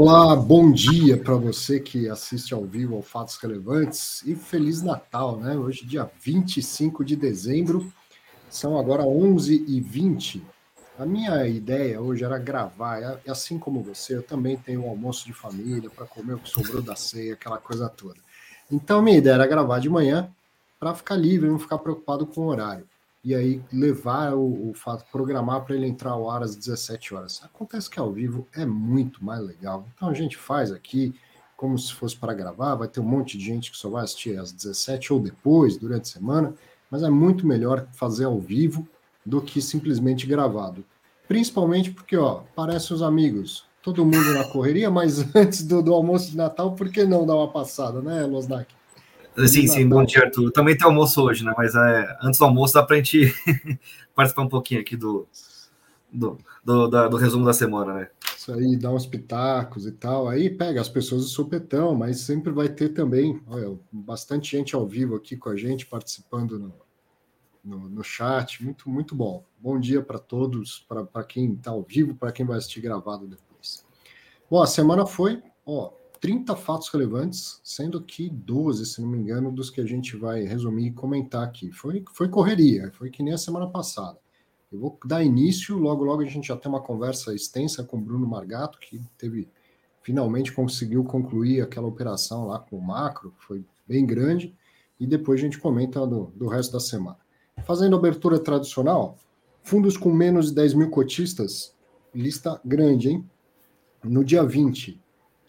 Olá, bom dia para você que assiste ao vivo ao Fatos Relevantes e Feliz Natal, né? Hoje, dia 25 de dezembro, são agora 11h20. A minha ideia hoje era gravar, e assim como você, eu também tenho um almoço de família para comer o que sobrou da ceia, aquela coisa toda. Então, minha ideia era gravar de manhã para ficar livre, não ficar preocupado com o horário e aí levar o, o fato, programar para ele entrar ao ar às 17 horas. Acontece que ao vivo é muito mais legal. Então a gente faz aqui como se fosse para gravar, vai ter um monte de gente que só vai assistir às 17 ou depois, durante a semana, mas é muito melhor fazer ao vivo do que simplesmente gravado. Principalmente porque, ó, parece os amigos, todo mundo na correria, mas antes do, do almoço de Natal, por que não dar uma passada, né, Losnak? Sim, sim, bom dia, Arthur. Também tem almoço hoje, né? Mas é, antes do almoço dá para a gente participar um pouquinho aqui do, do, do, da, do, resumo da semana, né? Isso aí, dá uns pitacos e tal. Aí pega as pessoas do supetão, mas sempre vai ter também olha, bastante gente ao vivo aqui com a gente, participando no, no, no chat. Muito, muito bom. Bom dia para todos, para quem está ao vivo, para quem vai assistir gravado depois. Bom, a semana foi, ó, 30 fatos relevantes, sendo que 12, se não me engano, dos que a gente vai resumir e comentar aqui. Foi, foi correria, foi que nem a semana passada. Eu vou dar início, logo logo a gente já tem uma conversa extensa com o Bruno Margato, que teve finalmente conseguiu concluir aquela operação lá com o macro, foi bem grande, e depois a gente comenta do, do resto da semana. Fazendo abertura tradicional, fundos com menos de 10 mil cotistas, lista grande, hein? No dia 20,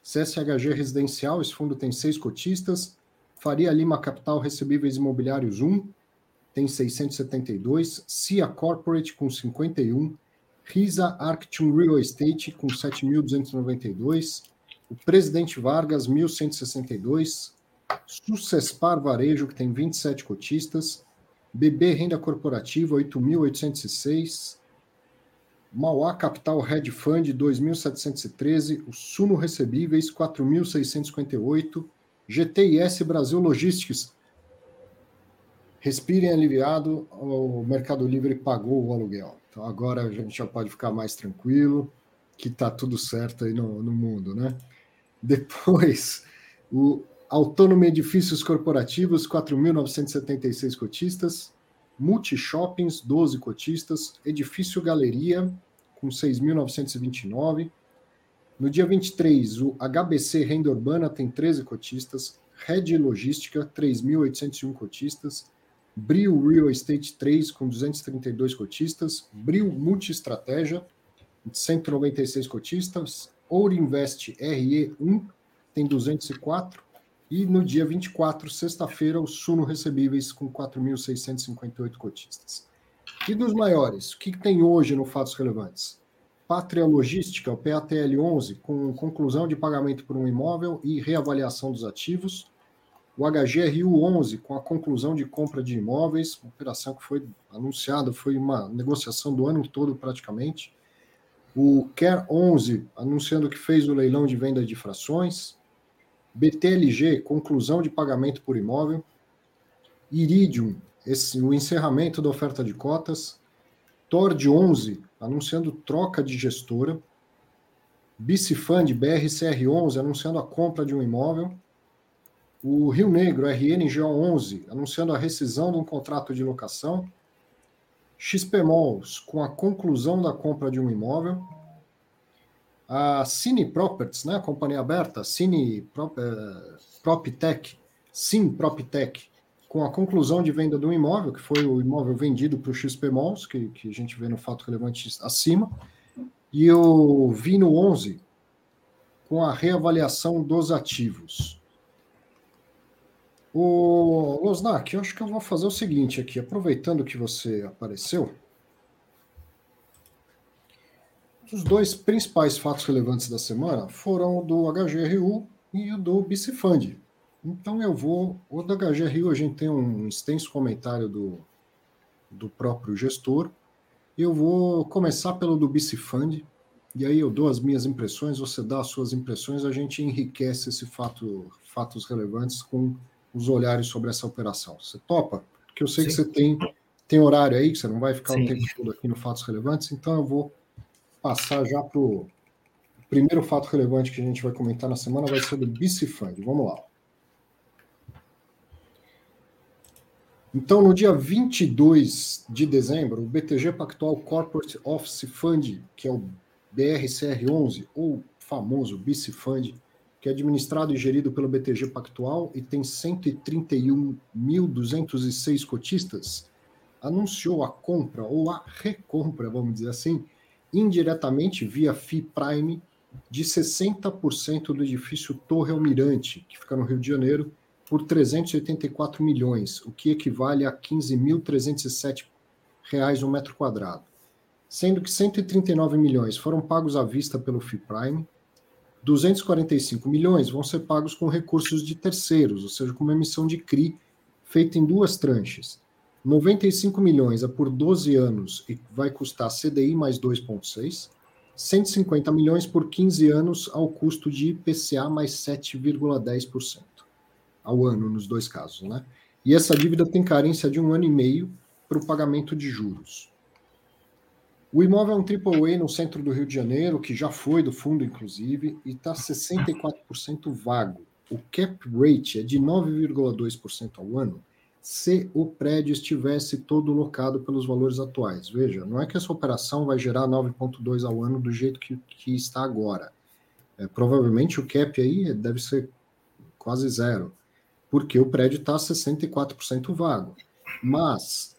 CSHG Residencial, esse fundo tem seis cotistas. Faria Lima Capital Recebíveis Imobiliários 1, tem 672. CIA Corporate com 51. Risa Arctum Real Estate com 7.292. O Presidente Vargas, 1.162. Sucespar Varejo, que tem 27 cotistas. BB Renda Corporativa, 8.806. Mauá Capital Hedge Fund 2.713, o Suno Recebíveis 4.658, GTIS Brasil Logistics. Respirem aliviado, o Mercado Livre pagou o aluguel. Então agora a gente já pode ficar mais tranquilo, que está tudo certo aí no, no mundo, né? Depois, o Autônomo Edifícios Corporativos, 4.976 cotistas. Multishoppings, 12 cotistas, Edifício Galeria, com 6.929. No dia 23, o HBC Renda Urbana tem 13 cotistas, Red Logística, 3.801 cotistas, Brio Real Estate 3, com 232 cotistas, Brio Multiestratégia, 196 cotistas, Ouro Invest RE 1, tem 204, e no dia 24, sexta-feira, o Suno Recebíveis com 4.658 cotistas. E dos maiores, o que tem hoje no Fatos Relevantes? Pátria Logística, o PATL 11, com conclusão de pagamento por um imóvel e reavaliação dos ativos. O HGRU 11, com a conclusão de compra de imóveis, uma operação que foi anunciada, foi uma negociação do ano todo praticamente. O CARE 11, anunciando que fez o leilão de venda de frações. BTLG, conclusão de pagamento por imóvel. Iridium, esse, o encerramento da oferta de cotas. Tord 11, anunciando troca de gestora. Bicifund BRCR11, anunciando a compra de um imóvel. O Rio Negro RNGO11, anunciando a rescisão de um contrato de locação. XP Malls, com a conclusão da compra de um imóvel a Cine Properties, né, a companhia aberta, Cine Prop, uh, PropTech, Sim PropTech, com a conclusão de venda um imóvel, que foi o imóvel vendido para o XP Malls, que, que a gente vê no fato relevante acima, e o Vino 11, com a reavaliação dos ativos. O Losnak, eu acho que eu vou fazer o seguinte aqui, aproveitando que você apareceu, Os dois principais fatos relevantes da semana foram o do HGRU e o do Bicifund. Então eu vou. O do HGRU a gente tem um extenso comentário do, do próprio gestor. Eu vou começar pelo do Bicifund, e aí eu dou as minhas impressões, você dá as suas impressões, a gente enriquece esse fato, fatos relevantes com os olhares sobre essa operação. Você topa? Porque eu sei Sim. que você tem, tem horário aí, que você não vai ficar Sim. o tempo todo aqui no Fatos Relevantes, então eu vou passar já para o primeiro fato relevante que a gente vai comentar na semana vai ser do BC. Vamos lá. Então, no dia 22 de dezembro, o BTG Pactual Corporate Office Fund, que é o BRCR11, ou famoso BC Fund, que é administrado e gerido pelo BTG Pactual e tem 131.206 cotistas, anunciou a compra ou a recompra, vamos dizer assim, indiretamente via FI Prime de 60% do edifício Torre Almirante, que fica no Rio de Janeiro, por 384 milhões, o que equivale a 15.307 reais um metro quadrado. Sendo que 139 milhões foram pagos à vista pelo FI Prime, 245 milhões vão ser pagos com recursos de terceiros, ou seja, com uma emissão de CRI feita em duas tranches. 95 milhões é por 12 anos e vai custar CDI mais 2,6. 150 milhões por 15 anos ao custo de IPCA mais 7,10% ao ano nos dois casos, né? E essa dívida tem carência de um ano e meio para o pagamento de juros. O imóvel é um AAA no centro do Rio de Janeiro, que já foi do fundo, inclusive, e está 64% vago. O cap rate é de 9,2% ao ano se o prédio estivesse todo locado pelos valores atuais. Veja, não é que essa operação vai gerar 9,2% ao ano do jeito que, que está agora. É, provavelmente o cap aí deve ser quase zero porque o prédio está 64% vago. Mas,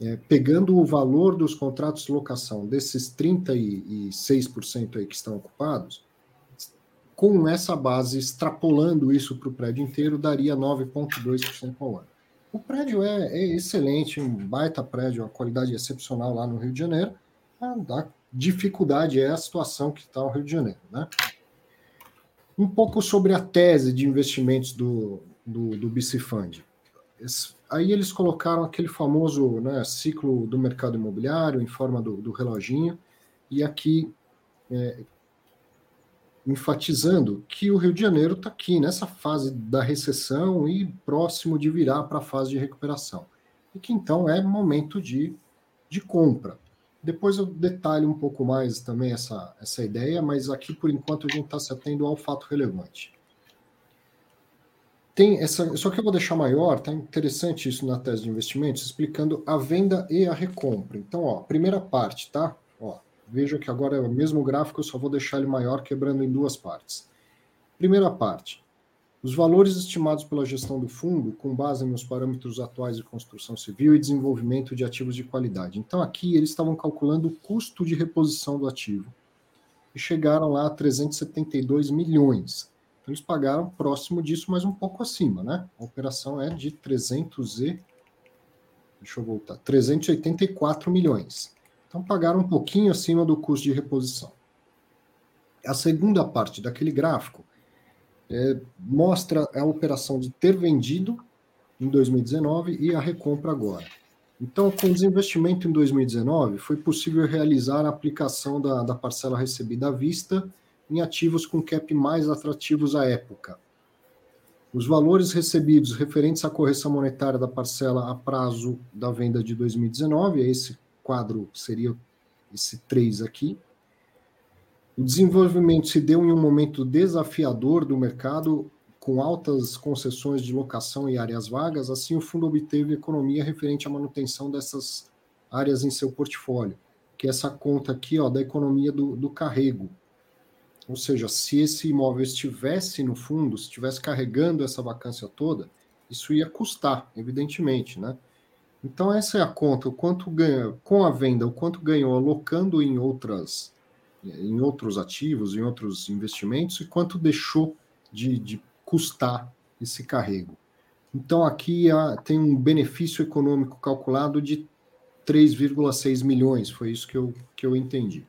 é, pegando o valor dos contratos de locação desses 36% aí que estão ocupados, com essa base, extrapolando isso para o prédio inteiro, daria 9,2% ao ano. O prédio é, é, excelente, um baita prédio, uma qualidade excepcional lá no Rio de Janeiro. A dificuldade é a situação que está o Rio de Janeiro. Né? Um pouco sobre a tese de investimentos do, do, do BC Fund. Aí eles colocaram aquele famoso né, ciclo do mercado imobiliário em forma do, do reloginho, e aqui é, enfatizando que o Rio de Janeiro está aqui nessa fase da recessão e próximo de virar para a fase de recuperação. E que então é momento de, de compra. Depois eu detalho um pouco mais também essa, essa ideia, mas aqui por enquanto a gente está se atendo ao fato relevante. Tem essa, só que eu vou deixar maior, tá interessante isso na tese de investimentos, explicando a venda e a recompra. Então, ó, primeira parte, tá? Veja que agora é o mesmo gráfico, eu só vou deixar ele maior, quebrando em duas partes. Primeira parte, os valores estimados pela gestão do fundo, com base nos parâmetros atuais de construção civil e desenvolvimento de ativos de qualidade. Então, aqui eles estavam calculando o custo de reposição do ativo e chegaram lá a 372 milhões. Então, eles pagaram próximo disso, mas um pouco acima, né? A operação é de 300 e... Deixa eu voltar. 384 milhões. Então, pagaram um pouquinho acima do custo de reposição. A segunda parte daquele gráfico é, mostra a operação de ter vendido em 2019 e a recompra agora. Então, com o desinvestimento em 2019, foi possível realizar a aplicação da, da parcela recebida à vista em ativos com cap mais atrativos à época. Os valores recebidos referentes à correção monetária da parcela a prazo da venda de 2019, esse quadro seria esse 3 aqui. O desenvolvimento se deu em um momento desafiador do mercado, com altas concessões de locação e áreas vagas, assim o fundo obteve economia referente à manutenção dessas áreas em seu portfólio, que é essa conta aqui ó, da economia do, do carrego. Ou seja, se esse imóvel estivesse no fundo, se estivesse carregando essa vacância toda, isso ia custar, evidentemente, né? Então essa é a conta, o quanto ganha com a venda, o quanto ganhou alocando em outras em outros ativos, em outros investimentos e quanto deixou de, de custar esse carrego. Então aqui tem um benefício econômico calculado de 3,6 milhões, foi isso que eu, que eu entendi.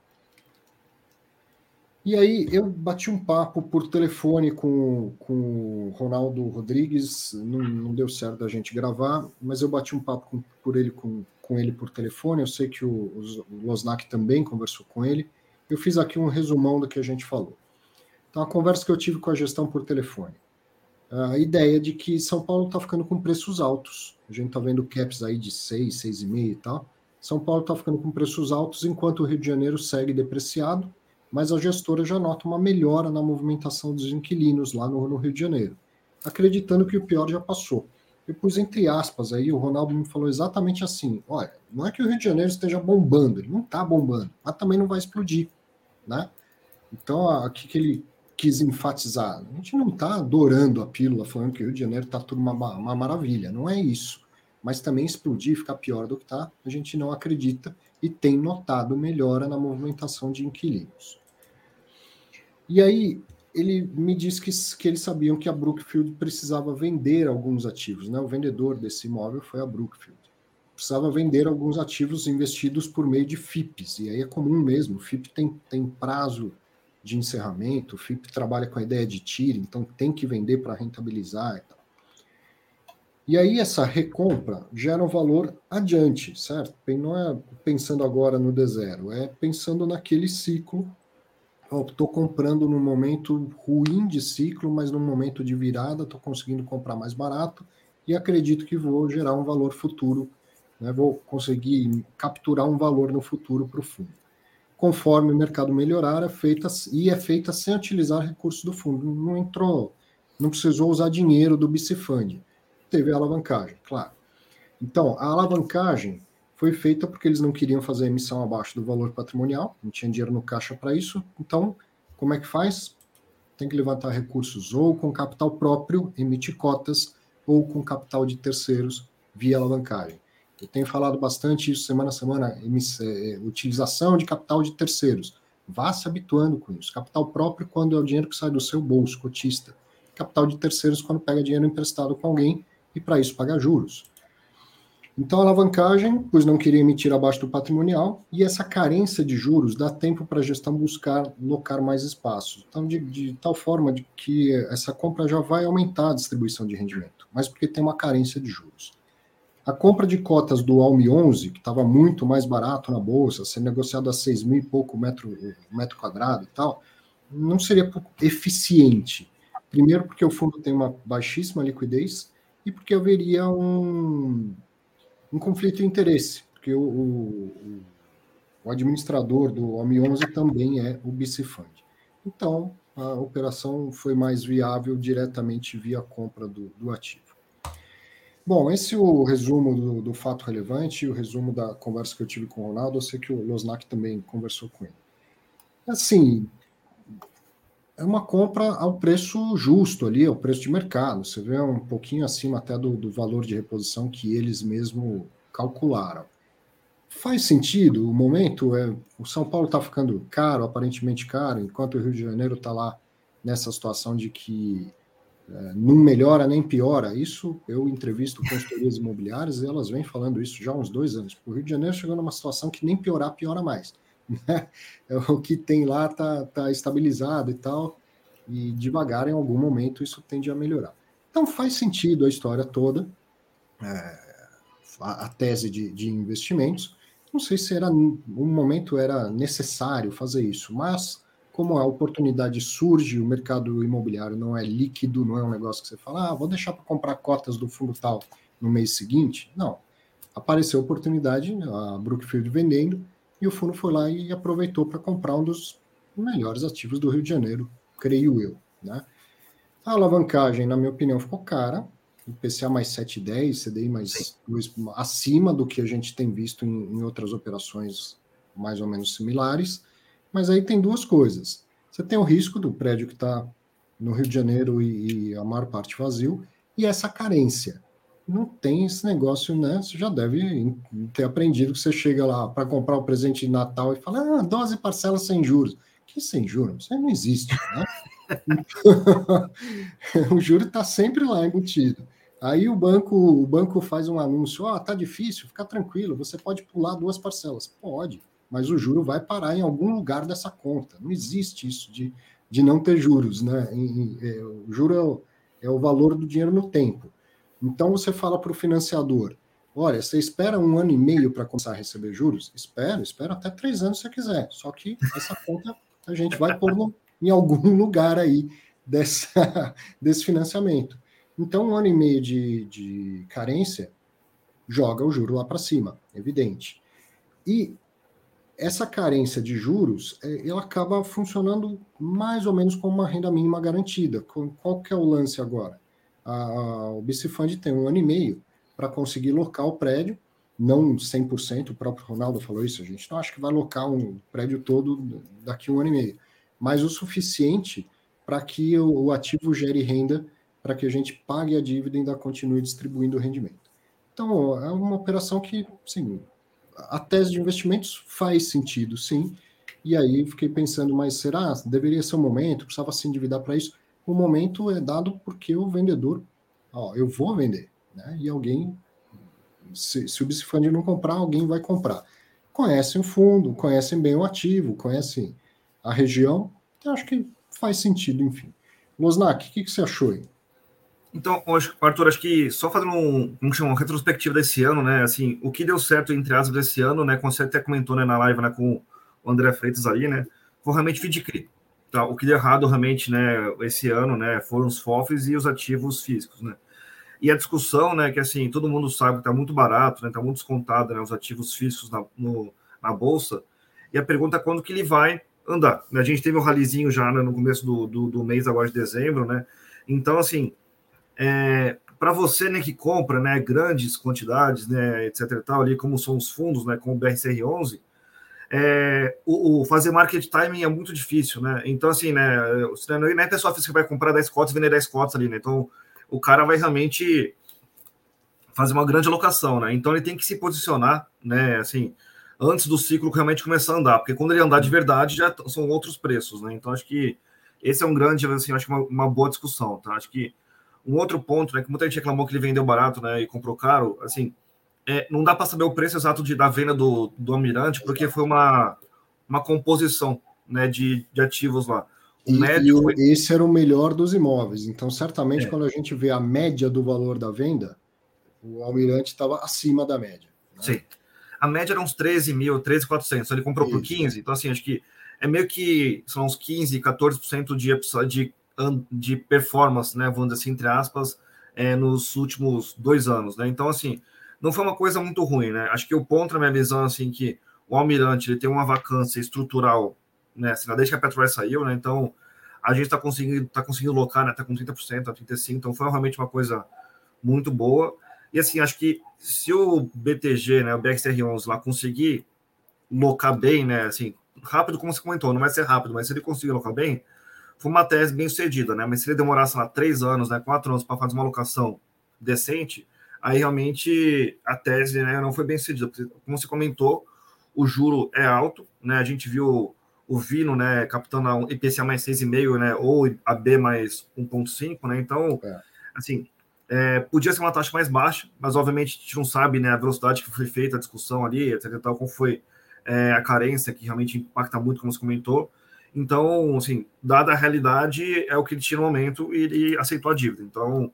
E aí eu bati um papo por telefone com, o Ronaldo Rodrigues, não, não deu certo da gente gravar, mas eu bati um papo com, por ele, com, com ele por telefone, eu sei que o, o Losnak também conversou com ele, eu fiz aqui um resumão do que a gente falou. Então, a conversa que eu tive com a gestão por telefone. A ideia de que São Paulo está ficando com preços altos. A gente está vendo caps aí de 6, 6,5 e tal. São Paulo está ficando com preços altos, enquanto o Rio de Janeiro segue depreciado mas a gestora já nota uma melhora na movimentação dos inquilinos lá no, no Rio de Janeiro, acreditando que o pior já passou. Pus entre aspas aí, o Ronaldo me falou exatamente assim: olha, não é que o Rio de Janeiro esteja bombando, ele não está bombando, mas também não vai explodir, né? Então, o que ele quis enfatizar? A gente não está adorando a pílula, falando que o Rio de Janeiro está tudo uma, uma maravilha, não é isso. Mas também explodir, ficar pior do que está, a gente não acredita e tem notado melhora na movimentação de inquilinos. E aí, ele me disse que, que eles sabiam que a Brookfield precisava vender alguns ativos, né? O vendedor desse imóvel foi a Brookfield. Precisava vender alguns ativos investidos por meio de FIPs, e aí é comum mesmo, o FIP tem, tem prazo de encerramento, o FIP trabalha com a ideia de tiro, então tem que vender para rentabilizar e tal. E aí essa recompra gera um valor adiante, certo? Não é pensando agora no D0, é pensando naquele ciclo estou comprando num momento ruim de ciclo, mas num momento de virada, estou conseguindo comprar mais barato e acredito que vou gerar um valor futuro, né, vou conseguir capturar um valor no futuro para o fundo. Conforme o mercado melhorar, é feita, e é feita sem utilizar recursos do fundo. Não entrou, não precisou usar dinheiro do BC Fund. Teve alavancagem, claro. Então, a alavancagem foi feita porque eles não queriam fazer emissão abaixo do valor patrimonial, não tinha dinheiro no caixa para isso. Então, como é que faz? Tem que levantar recursos ou com capital próprio, emitir cotas, ou com capital de terceiros via alavancagem. Eu tenho falado bastante isso semana a semana, é, é, utilização de capital de terceiros. Vá se habituando com isso. Capital próprio quando é o dinheiro que sai do seu bolso, cotista. Capital de terceiros quando pega dinheiro emprestado com alguém e para isso paga juros. Então, a alavancagem, pois não queria emitir abaixo do patrimonial, e essa carência de juros dá tempo para a gestão buscar locar mais espaços. Então, de, de, tal forma de que essa compra já vai aumentar a distribuição de rendimento, mas porque tem uma carência de juros. A compra de cotas do Almi 11, que estava muito mais barato na bolsa, sendo negociado a 6 mil e pouco metro, metro quadrado e tal, não seria eficiente. Primeiro, porque o fundo tem uma baixíssima liquidez e porque haveria um, um conflito de interesse, porque o, o, o administrador do OMI11 também é o BC Fund. Então, a operação foi mais viável diretamente via compra do, do ativo. Bom, esse é o resumo do, do, fato relevante, o resumo da conversa que eu tive com o Ronaldo. Eu sei que o Losnak também conversou com ele. Assim, é uma compra ao preço justo ali, ao preço de mercado. Você vê um pouquinho acima até do, do valor de reposição que eles mesmo calcularam. Faz sentido o momento? É, o São Paulo está ficando caro, aparentemente caro, enquanto o Rio de Janeiro está lá nessa situação de que é, não melhora nem piora. Isso eu entrevisto consultorias imobiliárias e elas vêm falando isso já há uns dois anos. O Rio de Janeiro chegou numa situação que nem piorar, piora mais. Né? O que tem lá está tá estabilizado e tal, e devagar, em algum momento, isso tende a melhorar. Então faz sentido a história toda, é, a, a, tese de, de investimentos. Não sei se era um momento era necessário fazer isso, mas como a oportunidade surge, o mercado imobiliário não é líquido, não é um negócio que você fala, ah, vou deixar para comprar cotas do fundo tal no mês seguinte. Não. Apareceu a oportunidade, a Brookfield vendendo, e o fundo foi lá e aproveitou para comprar um dos melhores ativos do Rio de Janeiro, creio eu. Né? A alavancagem, na minha opinião, ficou cara. IPCA mais 7,10, CDI mais 2, acima do que a gente tem visto em, em outras operações mais ou menos similares. Mas aí tem duas coisas. Você tem o risco do prédio que está no Rio de Janeiro e, e, a maior parte vazio, e essa carência não tem esse negócio, né? Você já deve ter aprendido que você chega lá para comprar o presente de Natal e fala, ah, 12 parcelas sem juros. Que sem juros? Isso não existe, né? o juro está sempre lá embutido. Aí o banco, o banco faz um anúncio, ó, oh, tá difícil, fica tranquilo, você pode pular duas parcelas. Pode, mas o juro vai parar em algum lugar dessa conta. Não existe isso de, de não ter juros, né? é, o juro é, é o valor do dinheiro no tempo. Então você fala para o financiador: olha, você espera um ano e meio para começar a receber juros? Espera, espera até três anos se você quiser. Só que essa conta a gente vai pôr no, em algum lugar aí dessa, desse financiamento. Então, um ano e meio de, de carência joga o juro lá para cima, evidente. E essa carência de juros, é, ela acaba funcionando mais ou menos como uma renda mínima garantida. Qual que é o lance agora? A, o BC Fund tem um ano e meio para conseguir locar o prédio, não 100%, o próprio Ronaldo falou isso, a gente não acha que vai locar um prédio todo daqui a um ano e meio, mas o suficiente para que o, o ativo gere renda para que a gente pague a dívida e ainda continue distribuindo o rendimento. Então, é uma operação que, sim, a tese de investimentos faz sentido, sim. E aí fiquei pensando, mas será? Deveria ser o um momento? Precisava se endividar para isso? O momento é dado porque o vendedor, ó, eu vou vender, né? E alguém, se, se o Bicifund não comprar, alguém vai comprar. Conhecem o fundo, conhecem bem o ativo, conhecem a região, então acho que faz sentido, enfim. Losnak, o que, que você achou aí? Então, Arthur, acho que só fazendo um, como chama, uma retrospectiva desse ano, né? Assim, o que deu certo, entre aspas, desse ano, né? Como você até comentou né, na live né, com o André Freitas ali, né? Foi realmente FDCRI. Tá? O que deu errado realmente, né, esse ano, né? Foram os FOFs e os ativos físicos, né? E a discussão, né, que assim, todo mundo sabe que está muito barato, né? Está muito descontado, né? Os ativos físicos na, no, na bolsa. E a pergunta é quando que ele vai andar. A gente teve um ralizinho já né, no começo do, do, do mês agora de dezembro, né? Então, assim, é, para você né, que compra né, grandes quantidades, né, etc. E tal, ali, como são os fundos, né, como o BRCR11, é, o, o, fazer market timing é muito difícil, né? Então, assim, né, não é pessoa que vai comprar 10 cotas e vender 10 cotas ali, né? Então, o cara vai realmente fazer uma grande alocação, né? Então, ele tem que se posicionar, né, assim, antes do ciclo realmente começar a andar, porque quando ele andar de verdade já são outros preços, né? Então, acho que esse é um grande, assim, acho que uma, uma boa discussão, tá? Acho que um outro ponto, né, que muita gente reclamou que ele vendeu barato, né, e comprou caro, assim, é, não dá para saber o preço exato de, da venda do, do Almirante, porque foi uma, uma composição, né, de, de ativos lá. O e, médio... esse era o melhor dos imóveis. Então, certamente, é. quando a gente vê a média do valor da venda, o Almirante estava acima da média. Né? Sim. A média era uns 13 mil, 13,400. Ele comprou Isso. por 15, então, assim, acho que é meio que são uns 15, 14% de, de de performance, né, vamos dizer assim, entre aspas, é, nos últimos dois anos, né? Então, assim, não foi uma coisa muito ruim, né? Acho que o ponto, na minha visão, assim, que o Almirante ele tem uma vacância estrutural, né? Assim, desde que a Petrobras saiu, né? Então, a gente está conseguindo, tá conseguindo locar, né? Tá com 30%, 35%, então foi realmente uma coisa muito boa. E assim, acho que se o BTG, né, o BXR11 lá conseguir locar bem, né, assim, rápido como você comentou, não vai ser rápido, mas se ele conseguir locar bem, foi uma tese bem sucedida, né? Mas se ele demorasse lá três anos, né, quatro anos para fazer uma alocação decente, aí realmente a tese né, não foi bem sucedida. Como você comentou, o juro é alto, né? A gente viu o Vino, né, captando a IPCA mais 6,5, né, ou a B mais 1,5, né? Então, é. assim, é, podia ser uma taxa mais baixa, mas obviamente a gente não sabe, né, a velocidade que foi feita a discussão ali, etc. Tal, como foi é, a carência que realmente impacta muito, como você comentou. Então, assim, dada a realidade, é o que ele tinha no momento e ele aceitou a dívida. Então,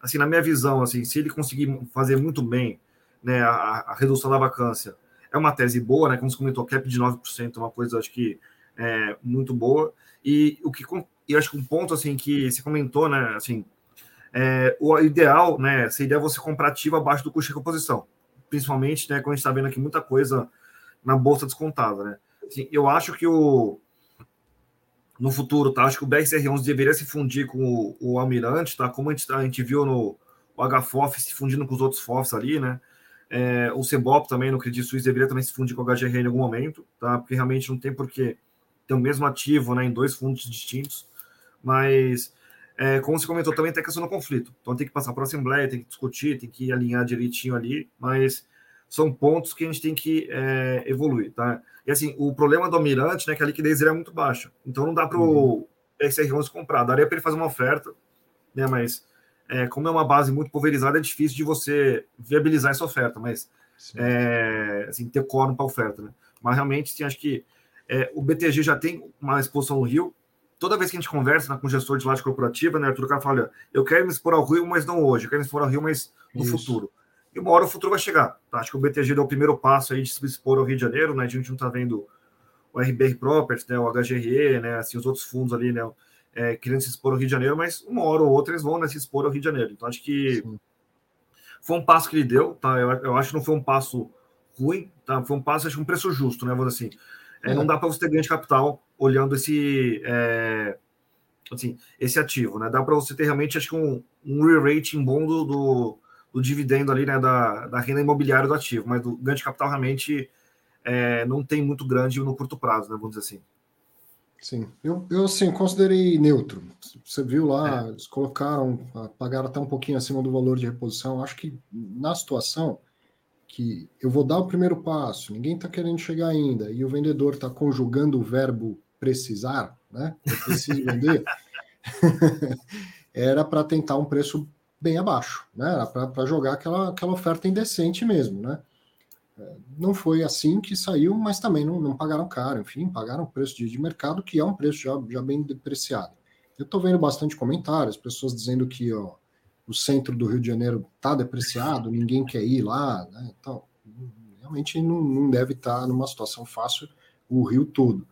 assim, na minha visão, assim, se ele conseguir fazer muito bem né, a, a redução da vacância, é uma tese boa, né? Como você comentou, cap de 9% é uma coisa, acho que, é, muito boa. E o que eu acho que um ponto, assim, que se comentou, né, assim, é, o ideal, né, seria você comprar ativo abaixo do custo de reposição. Principalmente, né, quando a gente está vendo aqui muita coisa na bolsa descontada, né? Assim, eu acho que o, no futuro, tá? Acho que o BRCR11 deveria se fundir com o, o Almirante, tá? Como a gente, a gente viu no HFOF se fundindo com os outros FOFs ali, né? É, o CEBOP também no Credit Suisse deveria também se fundir com o HGR em algum momento, tá? Porque realmente não tem porquê ter o mesmo ativo, né, em dois fundos distintos. Mas, é, como você comentou, também tem a questão do conflito. Então tem que passar para a Assembleia, tem que discutir, tem que alinhar direitinho ali, mas são pontos que a gente tem que é, evoluir, tá? E assim, o problema do Almirante, né, é que a liquidez é muito baixa. Então não dá para o uhum. SR11 comprar. Daria para ele fazer uma oferta, né, mas é, como é uma base muito pulverizada, é difícil de você viabilizar essa oferta, mas é, assim, ter quórum para oferta, né? Mas realmente, sim, acho que é, o BTG já tem uma exposição no Rio. Toda vez que a gente conversa né, com o gestor de laje corporativa, né, Arthur, o cara fala, olha, eu quero me expor ao Rio, mas não hoje, eu quero me expor ao Rio, mas no Isso. futuro. E uma hora o futuro vai chegar. Tá? Acho que o BTG deu o primeiro passo aí de se expor ao Rio de Janeiro, né? A gente não está vendo o RBR Properties, né? o HGRE, né? Assim, os outros fundos ali, né? É, querendo se expor ao Rio de Janeiro, mas uma hora ou outra eles vão né, se expor ao Rio de Janeiro. Então acho que Sim. foi um passo que ele deu, tá? Eu, eu acho que não foi um passo ruim, tá? Foi um passo, acho que um preço justo, né? Dizer assim. É, não dá para você ter ganho de capital olhando esse, é, assim, esse ativo, né? Dá para você ter realmente, acho que um, um re-rating bom do, do, do, dividendo ali, né? Da, da renda imobiliária do ativo, mas do ganho de capital realmente é, não tem muito grande no curto prazo, né? Vamos dizer assim. Sim, eu, eu assim, considerei neutro. Você viu lá, é. eles colocaram, pagaram até um pouquinho acima do valor de reposição. Acho que na situação que eu vou dar o primeiro passo, ninguém está querendo chegar ainda, e o vendedor está conjugando o verbo precisar, né? Eu preciso vender, era para tentar um preço bem abaixo, né? Era para jogar aquela, aquela oferta indecente mesmo, né? Não foi assim que saiu, mas também não, não pagaram caro, enfim, pagaram o preço de, de, mercado, que é um preço já, já bem depreciado. Eu estou vendo bastante comentários, pessoas dizendo que ó, o centro do Rio de Janeiro está depreciado, ninguém quer ir lá, né? Então, realmente não, não deve estar tá numa situação fácil o Rio todo.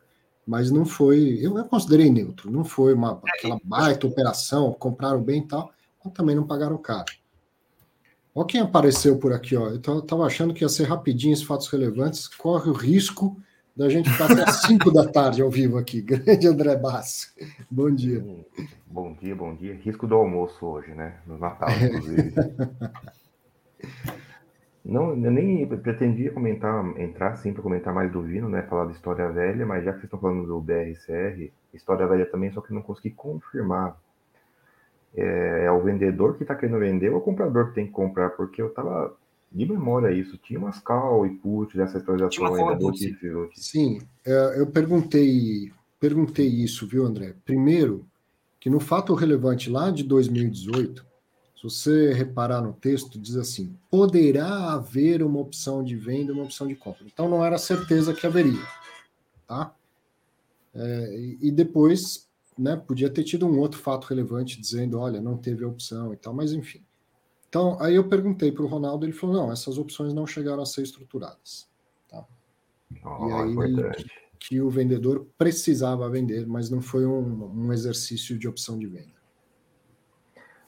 Mas não foi, eu, eu considerei neutro, não foi uma aquela baita operação, compraram bem e tal, também não pagaram caro. Olha quem apareceu por aqui, ó. Eu estava achando que ia ser rapidinho esses fatos relevantes. Corre o risco da gente ficar até 5 da tarde ao vivo aqui. Grande André Basso. Bom dia. Bom dia, bom dia. Risco do almoço hoje, né? No Natal, inclusive. Não, eu nem pretendia comentar, entrar sim para comentar mais do Vino, né? Falar da história velha, mas já que vocês estão falando do BRCR, história velha também, só que não consegui confirmar é, é o vendedor que está querendo vender ou o comprador que tem que comprar, porque eu estava de memória isso, tinha umas call e put dessa atualização ainda do Sim, é, eu perguntei, perguntei isso, viu, André? Primeiro, que no fato relevante lá de 2018, se você reparar no texto, diz assim: poderá haver uma opção de venda e uma opção de compra. Então não era certeza que haveria, tá? É, e depois né, podia ter tido um outro fato relevante dizendo, olha, não teve opção e tal, mas enfim. Então, aí eu perguntei para o Ronaldo, ele falou, não, essas opções não chegaram a ser estruturadas. Tá? Oh, e aí que, que, o vendedor precisava vender, mas não foi um, um, exercício de opção de venda.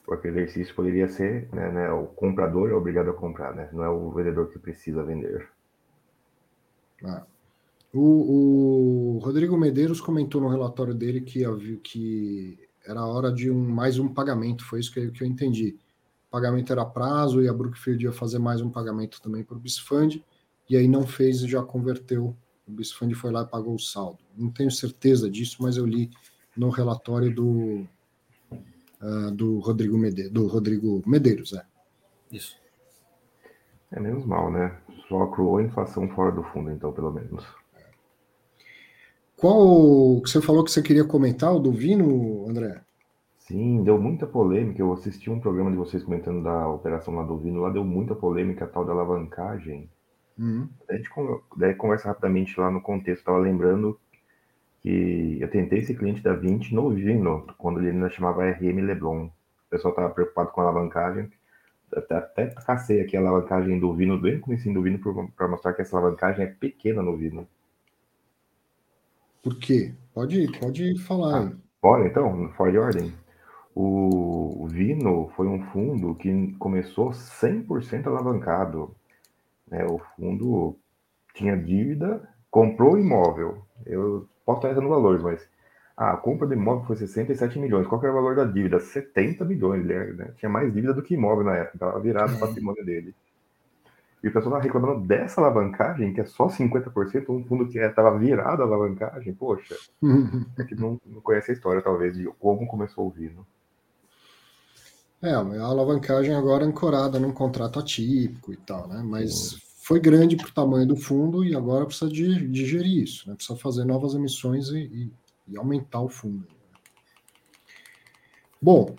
Porque o exercício poderia ser, né, né, o comprador é obrigado a comprar, né? Não é o vendedor que precisa vender. Ah. O, o, Rodrigo Medeiros comentou no relatório dele que, que era hora de um, mais um pagamento, foi isso que, eu, que eu entendi. O pagamento era prazo e a Brookfield ia fazer mais um pagamento também para o BISFund, e aí não fez e já converteu. O BISFund foi lá e pagou o saldo. Não tenho certeza disso, mas eu li no relatório do, uh, do, Rodrigo, Mede, do Rodrigo Medeiros. É. Isso. É menos mal, né? Só acruou a inflação fora do fundo, então, pelo menos. Qual que você falou que você queria comentar, o do Vino, André? Sim, deu muita polêmica. Eu assisti um programa de vocês comentando da operação lá do Vino, lá deu muita polêmica a tal da alavancagem. Uhum. A gente daí conversa rapidamente lá no contexto, estava lembrando que eu tentei esse cliente da 20 no Vino, quando ele ainda chamava RM Leblon. O pessoal estava preocupado com a alavancagem. Até, até cacei aqui a alavancagem do Vino, bem comecinho do Vino, para mostrar que essa alavancagem é pequena no Vino. Por quê? Pode, pode falar. Ah, bora então, fora de ordem. O Vino foi um fundo que começou 100% alavancado. Né? O fundo tinha dívida, comprou o imóvel. Eu posso estar errando valores, mas a compra do imóvel foi 67 milhões. Qual era o valor da dívida? 70 milhões. Né? tinha mais dívida do que imóvel na época, estava virado o patrimônio dele. E o pessoal está reclamando dessa alavancagem, que é só 50%, um fundo que estava virado a alavancagem. Poxa, é que não, não conhece a história, talvez, de como começou o Vino. É, a alavancagem agora é ancorada num contrato atípico e tal, né? Mas Sim. foi grande para o tamanho do fundo e agora precisa digerir isso, né? Precisa fazer novas emissões e, e, e aumentar o fundo. Bom,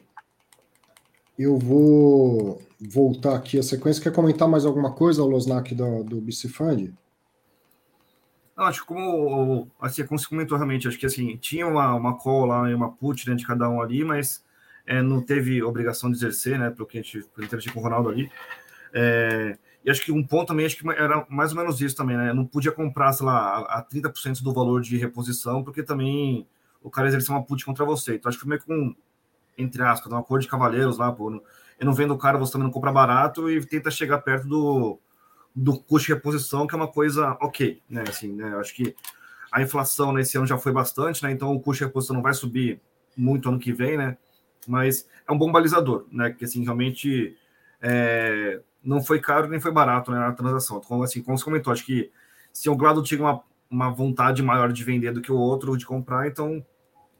eu vou voltar aqui a sequência. Quer comentar mais alguma coisa, Losnak, do, do BC Fund? Acho que como, assim, como você comentou realmente, acho que assim, tinha uma, uma call lá e uma put né, de cada um ali, mas é, não teve obrigação de exercer, né, pelo que a gente interagir com o Ronaldo ali. É, e acho que um ponto também, acho que era mais ou menos isso também, né? Não podia comprar, sei lá, a, a 30% do valor de reposição, porque também o cara exerceu uma put contra você. Então acho que foi meio que um, entre aspas, uma cor de cavaleiros lá, pô. Eu não vendo o cara, você também não compra barato e tenta chegar perto do, do custo de reposição, que é uma coisa ok, né? Assim, né? Acho que a inflação nesse ano já foi bastante, né? Então o custo de reposição não vai subir muito ano que vem, né? Mas é um bom balizador, né? Que assim realmente é, não foi caro nem foi barato né, na transação. Então, assim, como você comentou, acho que se um lado tinha uma, uma vontade maior de vender do que o outro de comprar, então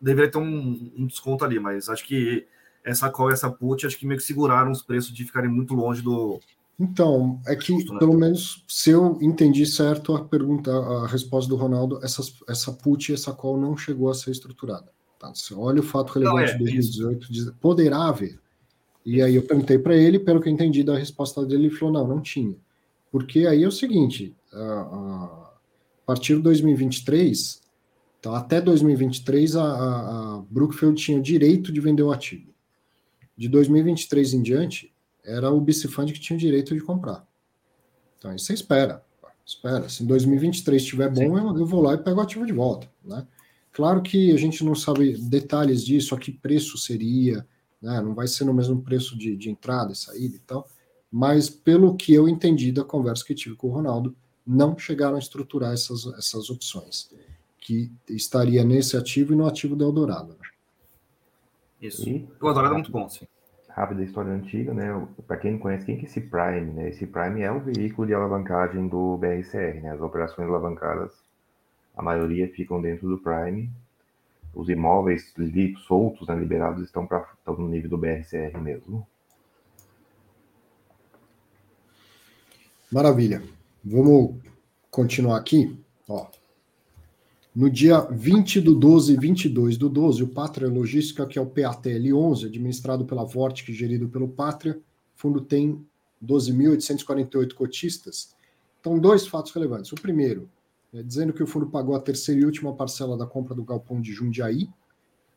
deveria ter um, um desconto ali. Mas acho que essa call e essa put acho que meio que seguraram os preços de ficarem muito longe do, então, é que, né? pelo menos, se eu entendi certo a pergunta, a resposta do Ronaldo, essas, essa put e essa call não chegou a ser estruturada. Tá? Você olha o fato relevante de 2018, diz, poderá haver. E aí eu perguntei para ele, pelo que eu entendi da resposta dele, ele falou, não, não tinha. Porque aí é o seguinte, a, a partir de 2023, então até 2023, a, a Brookfield tinha o direito de vender o ativo. De 2023 em diante, era o Bicifund que tinha o direito de comprar. Então, aí você espera. Espera. Se em 2023 estiver bom, eu, eu, vou lá e pego o ativo de volta. Né? Claro que a gente não sabe detalhes disso, a que preço seria, né? não vai ser no mesmo preço de, de entrada e saída e tal, mas pelo que eu entendi da conversa que tive com o Ronaldo, não chegaram a estruturar essas, essas opções, que estaria nesse ativo e no ativo do Eldorado. Né? Isso. E, o Eldorado é muito bom, sim rápida história antiga, né? Para quem não conhece, quem que é esse Prime, né? Esse Prime é o veículo de alavancagem do BRCR, né? As operações alavancadas, a maioria ficam dentro do Prime. Os imóveis soltos, né, liberados, estão, pra, estão no nível do BRCR mesmo. Maravilha. Vamos continuar aqui. Ó, no dia 20 do 12 e 22 do 12, o Pátria Logística, que é o PATL 11, administrado pela Vortic, gerido pelo Pátria, o fundo tem 12.848 cotistas. Então, dois fatos relevantes. O primeiro, é dizendo que o fundo pagou a terceira e última parcela da compra do galpão de Jundiaí,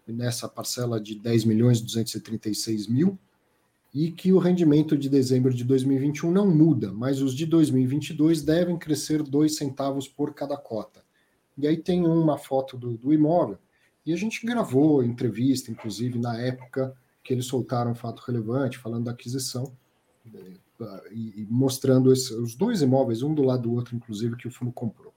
nessa parcela de 10 milhões 236 mil, e que o rendimento de dezembro de 2021 não muda, mas os de 2022 devem crescer 2 centavos por cada cota. E aí tem uma foto do, do imóvel. E a gente gravou entrevista, inclusive, na época que eles soltaram um fato relevante, falando da aquisição, eh, e, mostrando esse, os dois imóveis, um do lado do outro, inclusive, que o fundo comprou.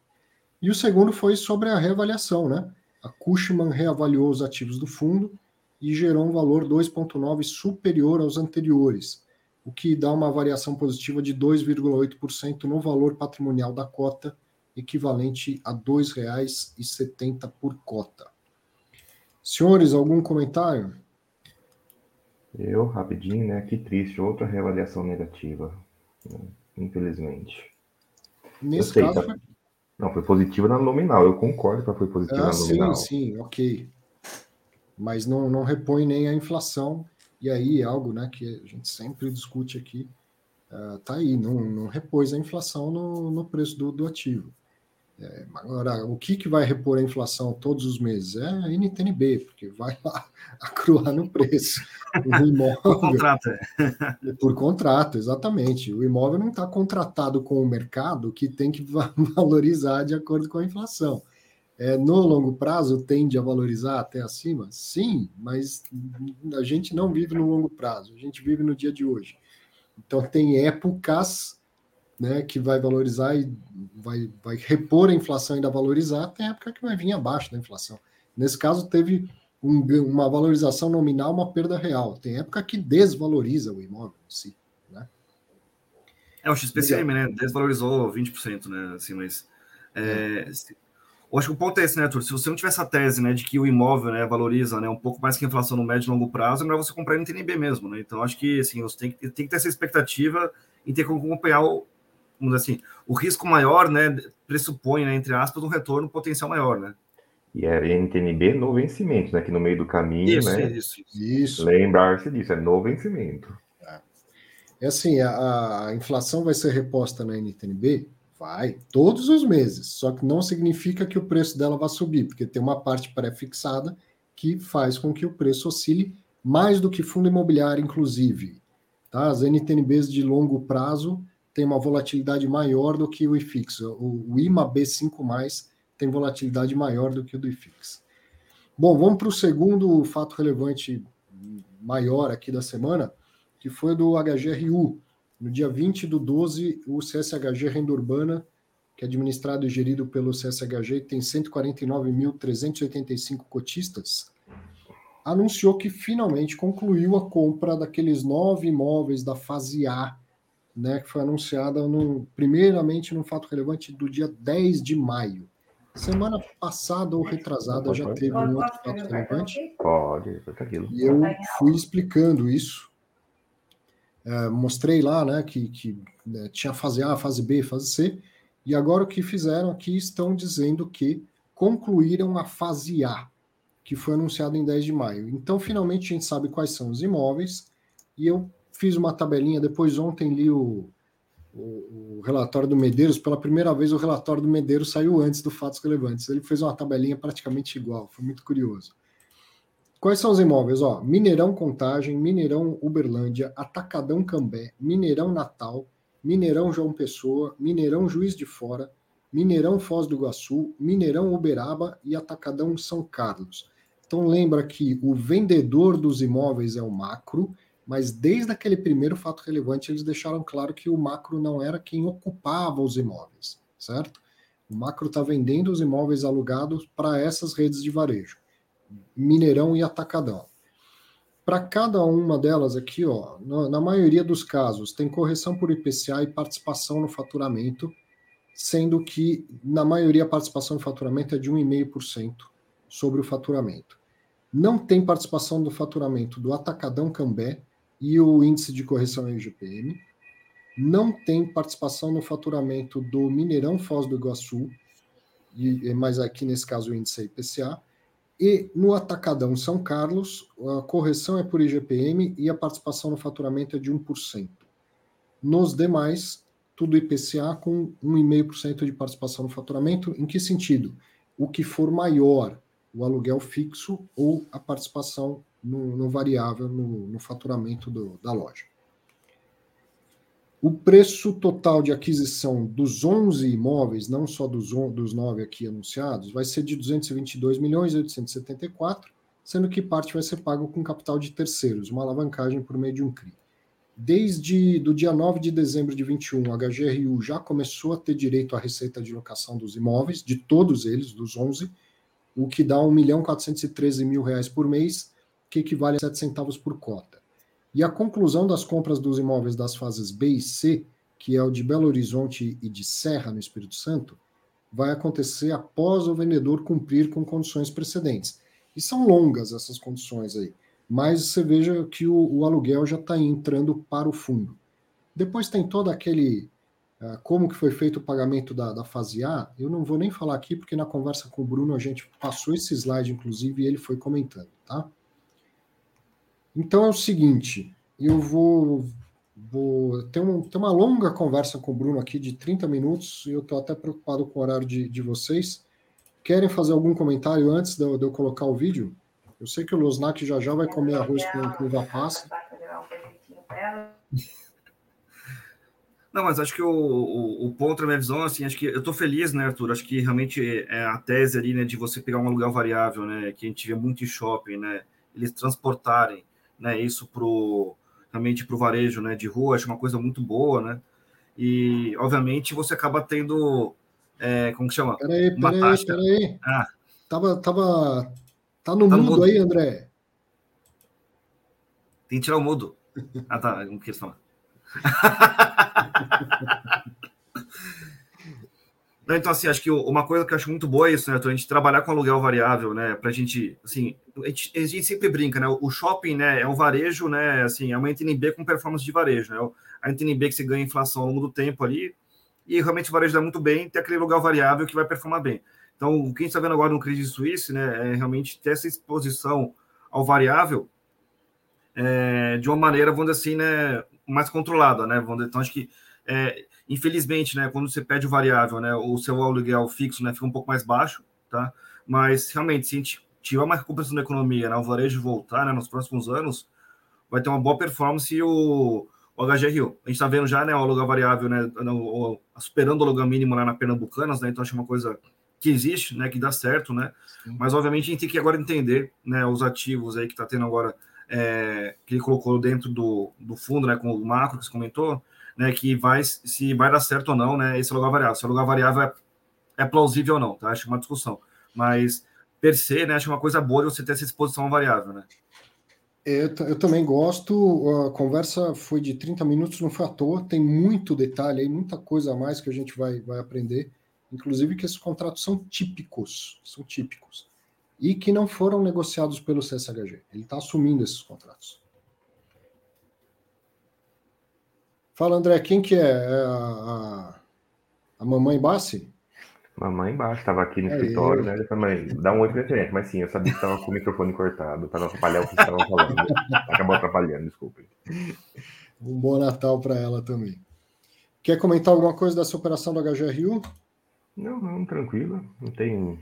E o segundo foi sobre a reavaliação, né? A Cushman reavaliou os ativos do fundo e gerou um valor 2,9 superior aos anteriores, o que dá uma variação positiva de 2,8% no valor patrimonial da cota equivalente a R$ 2,70 por cota. Senhores, algum comentário? Eu, rapidinho, né? Que triste, outra reavaliação negativa, né, infelizmente. Nesse sei, caso. Tá... Foi... Não, foi positiva na nominal, eu concordo que foi positiva ah, na nominal. Sim, sim, ok. Mas não, não repõe nem a inflação, e aí é algo né, que a gente sempre discute aqui. Uh, tá aí, não, não repôs a inflação no, no preço do, do ativo. É, agora, o que, que vai repor a inflação todos os meses? É a NTNB, porque vai lá acruar no preço. O imóvel, por contrato. É. por contrato, exatamente. O imóvel não está contratado com o mercado que tem que valorizar de acordo com a inflação. É, no longo prazo tende a valorizar até acima? Sim, mas a gente não vive no longo prazo, a gente vive no dia de hoje. Então tem épocas né, que vai valorizar e vai, vai repor a inflação e ainda valorizar, tem época que vai vir abaixo da inflação. Nesse caso, teve um, uma valorização nominal, uma perda real. Tem época que desvaloriza o imóvel em si. Né? É, o XPCM, né? Desvalorizou 20%, né? Assim, mas. É, é. Eu acho que o ponto é esse, né, Arthur? Se você não tiver essa tese, né, de que o imóvel, né, valoriza, né, um pouco mais que a inflação no médio e longo prazo, é melhor você comprar no TNB mesmo, né? Então, acho que, assim, você tem, tem que ter essa expectativa e ter como acompanhar o, vamos dizer assim, o risco maior, né, pressupõe, né, entre aspas, um retorno potencial maior, né? E é NTNB no vencimento, né? Que no meio do caminho, isso, né? Isso, isso. Lembrar-se disso, é no vencimento. É, é assim, a, a, inflação vai ser reposta na NTNB? Vai, todos os meses. Só que não significa que o preço dela vai subir, porque tem uma parte pré-fixada que faz com que o preço oscile mais do que fundo imobiliário, inclusive. Tá? As NTNBs de longo prazo tem uma volatilidade maior do que o IFIX. O, o IMA B5+, tem volatilidade maior do que o do IFIX. Bom, vamos para o segundo fato relevante maior aqui da semana, que foi do HGRU. No dia 20 do 12, o CSHG Renda Urbana, que é administrado e gerido pelo CSHG, tem 149.385 cotistas, anunciou que finalmente concluiu a compra daqueles nove imóveis da fase A, né, que foi anunciada no, primeiramente no fato relevante do dia 10 de maio. Semana passada ou retrasada já teve um outro fato relevante. Pode, aquilo. E eu fui explicando isso. É, mostrei lá né, que, que né, tinha fase A, fase B, fase C. E agora o que fizeram aqui estão dizendo que concluíram a fase A, que foi anunciada em 10 de maio. Então, finalmente, a gente sabe quais são os imóveis. E eu fiz uma tabelinha, depois ontem li o, o, o, relatório do Medeiros, pela primeira vez o relatório do Medeiros saiu antes do Fatos Relevantes. Ele fez uma tabelinha praticamente igual, foi muito curioso. Quais são os imóveis? Ó, Mineirão Contagem, Mineirão Uberlândia, Atacadão Cambé, Mineirão Natal, Mineirão João Pessoa, Mineirão Juiz de Fora, Mineirão Foz do Iguaçu, Mineirão Uberaba e Atacadão São Carlos. Então lembra que o vendedor dos imóveis é o macro mas desde aquele primeiro fato relevante, eles deixaram claro que o macro não era quem ocupava os imóveis, certo? O macro está vendendo os imóveis alugados para essas redes de varejo, Mineirão e Atacadão. Para cada uma delas aqui, ó, na maioria dos casos, tem correção por IPCA e participação no faturamento, sendo que, na maioria, a participação no faturamento é de 1,5% sobre o faturamento. Não tem participação do faturamento do Atacadão Cambé, e o índice de correção IGPM. Não tem participação no faturamento do Mineirão Foz do Iguaçu, e, mas aqui nesse caso o índice é IPCA. E no Atacadão São Carlos, a correção é por IGPM e a participação no faturamento é de 1%. Nos demais, tudo IPCA com 1,5% de participação no faturamento. Em que sentido? O que for maior, o aluguel fixo ou a participação no, no variável, no, no faturamento do, da loja. O preço total de aquisição dos 11 imóveis, não só dos, dos 9 aqui anunciados, vai ser de 222 milhões 874, sendo que parte vai ser pago com capital de terceiros, uma alavancagem por meio de um CRI. Desde do dia 9 de dezembro de 21, a HGRU já começou a ter direito à receita de locação dos imóveis, de todos eles, dos 11, o que dá 1 milhão 413 mil reais por mês, que equivale a 7 centavos por cota. E a conclusão das compras dos imóveis das fases B e C, que é o de Belo Horizonte e de Serra, no Espírito Santo, vai acontecer após o vendedor cumprir com condições precedentes. E são longas essas condições aí, mas você veja que o, o aluguel já está entrando para o fundo. Depois tem todo aquele como que foi feito o pagamento da, da fase A, eu não vou nem falar aqui, porque na conversa com o Bruno a gente passou esse slide, inclusive, e ele foi comentando, tá? Então é o seguinte, eu vou, vou ter, um, ter uma longa conversa com o Bruno aqui de 30 minutos, e eu estou até preocupado com o horário de, de vocês. Querem fazer algum comentário antes de eu, de eu colocar o vídeo? Eu sei que o Losnak já já vai comer arroz com, com uva passa. Não, mas acho que o, o, o, ponto da minha visão, assim, acho que eu estou feliz, né, Arthur? Acho que realmente é a tese ali, né, de você pegar um aluguel variável, né, que a gente vê muito em shopping, né, eles transportarem né, isso pro realmente para o varejo né, de rua, acho uma coisa muito boa, né? E, obviamente, você acaba tendo. É, como que chama? Peraí, uma peraí, taxa. peraí. Ah. Tava, tava. Tá no, tá mudo, mudo aí, André. Tem que tirar o mudo. Ah, tá. Não quis falar. Então, assim, acho que uma coisa que eu acho muito boa é isso, né? A gente trabalhar com aluguel variável, né? Pra gente, assim, a gente, a gente, sempre brinca, né? O shopping, né, é um varejo, né? Assim, é uma NTNB com performance de varejo, né? A NTNB que você ganha inflação ao longo do tempo ali, e realmente o varejo dá muito bem, tem aquele aluguel variável que vai performar bem. Então, o que a gente está vendo agora no Credit Suisse, né, é realmente ter essa exposição ao variável é, de uma maneira, vamos dizer assim, né, mais controlada, né? Então, acho que é, Infelizmente, né, quando você pede o variável, né, o seu aluguel fixo, né, fica um pouco mais baixo, tá? Mas realmente, se a gente tiver uma recuperação da economia, né, o varejo voltar, né, nos próximos anos, vai ter uma boa performance e o, o HGRU. A gente está vendo já, né, o aluguel variável, né, superando o aluguel mínimo lá na Pernambucanas, né, então acho uma coisa que existe, né, que dá certo, né, Sim. mas obviamente a gente tem que agora entender, né, os ativos aí que está tendo agora, é, que ele colocou dentro do, do fundo, né, com o macro que você comentou, né, que vai se vai dar certo ou não, né, esse aluguel variável. Se o aluguel variável é, é plausível ou não, tá? Acho é uma discussão. Mas per se, né, acho uma coisa boa você ter essa exposição variável, né? Eu, eu, também gosto. A conversa foi de 30 minutos, não foi à toa. Tem muito detalhe aí, muita coisa a mais que a gente vai, vai aprender. Inclusive que esses contratos são típicos, são típicos. E que não foram negociados pelo CSHG. Ele está assumindo esses contratos. Fala, André, quem que é? é a, a, mamãe Bassi? Mamãe embaixo, estava aqui no é escritório, eu. né? Eu falei, dá um oi pra gente, mas sim, eu sabia que estava com o microfone cortado, para não atrapalhar o que estavam falando. Acabou atrapalhando, desculpe. Um bom Natal para ela também. Quer comentar alguma coisa dessa operação do HGRU? Não, não, tranquilo. Não tem.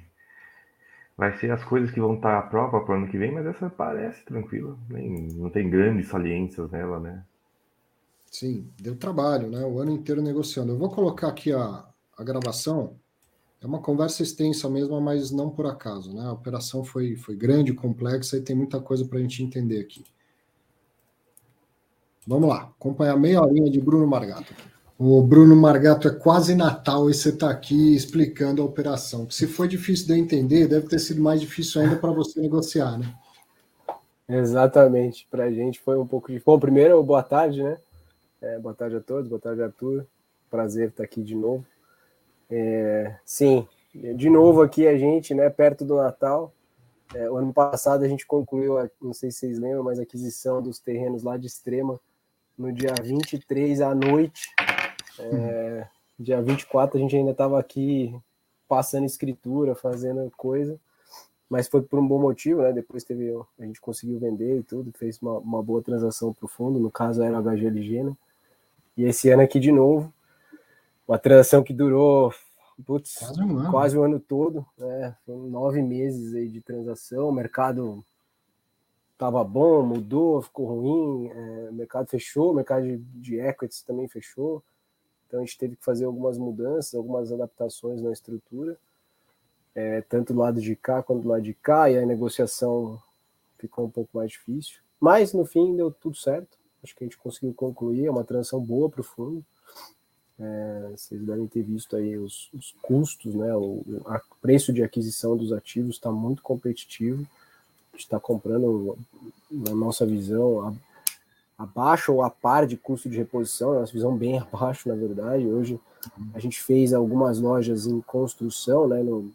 Vai ser as coisas que vão estar à prova para o ano que vem, mas essa parece tranquila. Nem, não tem grandes saliências nela, né? Sim, deu trabalho, né? O ano inteiro negociando. Eu vou colocar aqui a, a gravação é uma conversa extensa mesmo, mas não por acaso. Né? A operação foi, foi grande, complexa e tem muita coisa para a gente entender aqui. Vamos lá, acompanhar meia horinha de Bruno Margato. O Bruno Margato é quase Natal e você está aqui explicando a operação. Se foi difícil de eu entender, deve ter sido mais difícil ainda para você negociar, né? Exatamente. Para a gente foi um pouco difícil. Bom, primeiro, boa tarde, né? É, boa tarde a todos, boa tarde, Arthur. Prazer estar aqui de novo. É, sim, de novo aqui a gente, né, perto do Natal. É, o ano passado a gente concluiu, não sei se vocês lembram, mas a aquisição dos terrenos lá de Extrema no dia 23 à noite. É, dia 24 a gente ainda estava aqui passando escritura, fazendo coisa, mas foi por um bom motivo, né? Depois teve, a gente conseguiu vender e tudo, fez uma, uma boa transação para o fundo, no caso era o HGLG, né? E esse ano aqui de novo, uma transação que durou putz, quase, um ano. quase o ano todo, né? Foram nove meses aí de transação, o mercado estava bom, mudou, ficou ruim, é, o mercado fechou, o mercado de, de equities também fechou, então a gente teve que fazer algumas mudanças, algumas adaptações na estrutura, é, tanto do lado de cá quanto do lado de cá, e a negociação ficou um pouco mais difícil, mas no fim deu tudo certo, acho que a gente conseguiu concluir, é uma transação boa para o fundo, é, vocês devem ter visto aí os, os custos, né? O, o preço de aquisição dos ativos está muito competitivo. A gente está comprando, na nossa visão, a, abaixo ou a par de custo de reposição, nossa visão bem abaixo, na verdade. Hoje a gente fez algumas lojas em construção, né? No,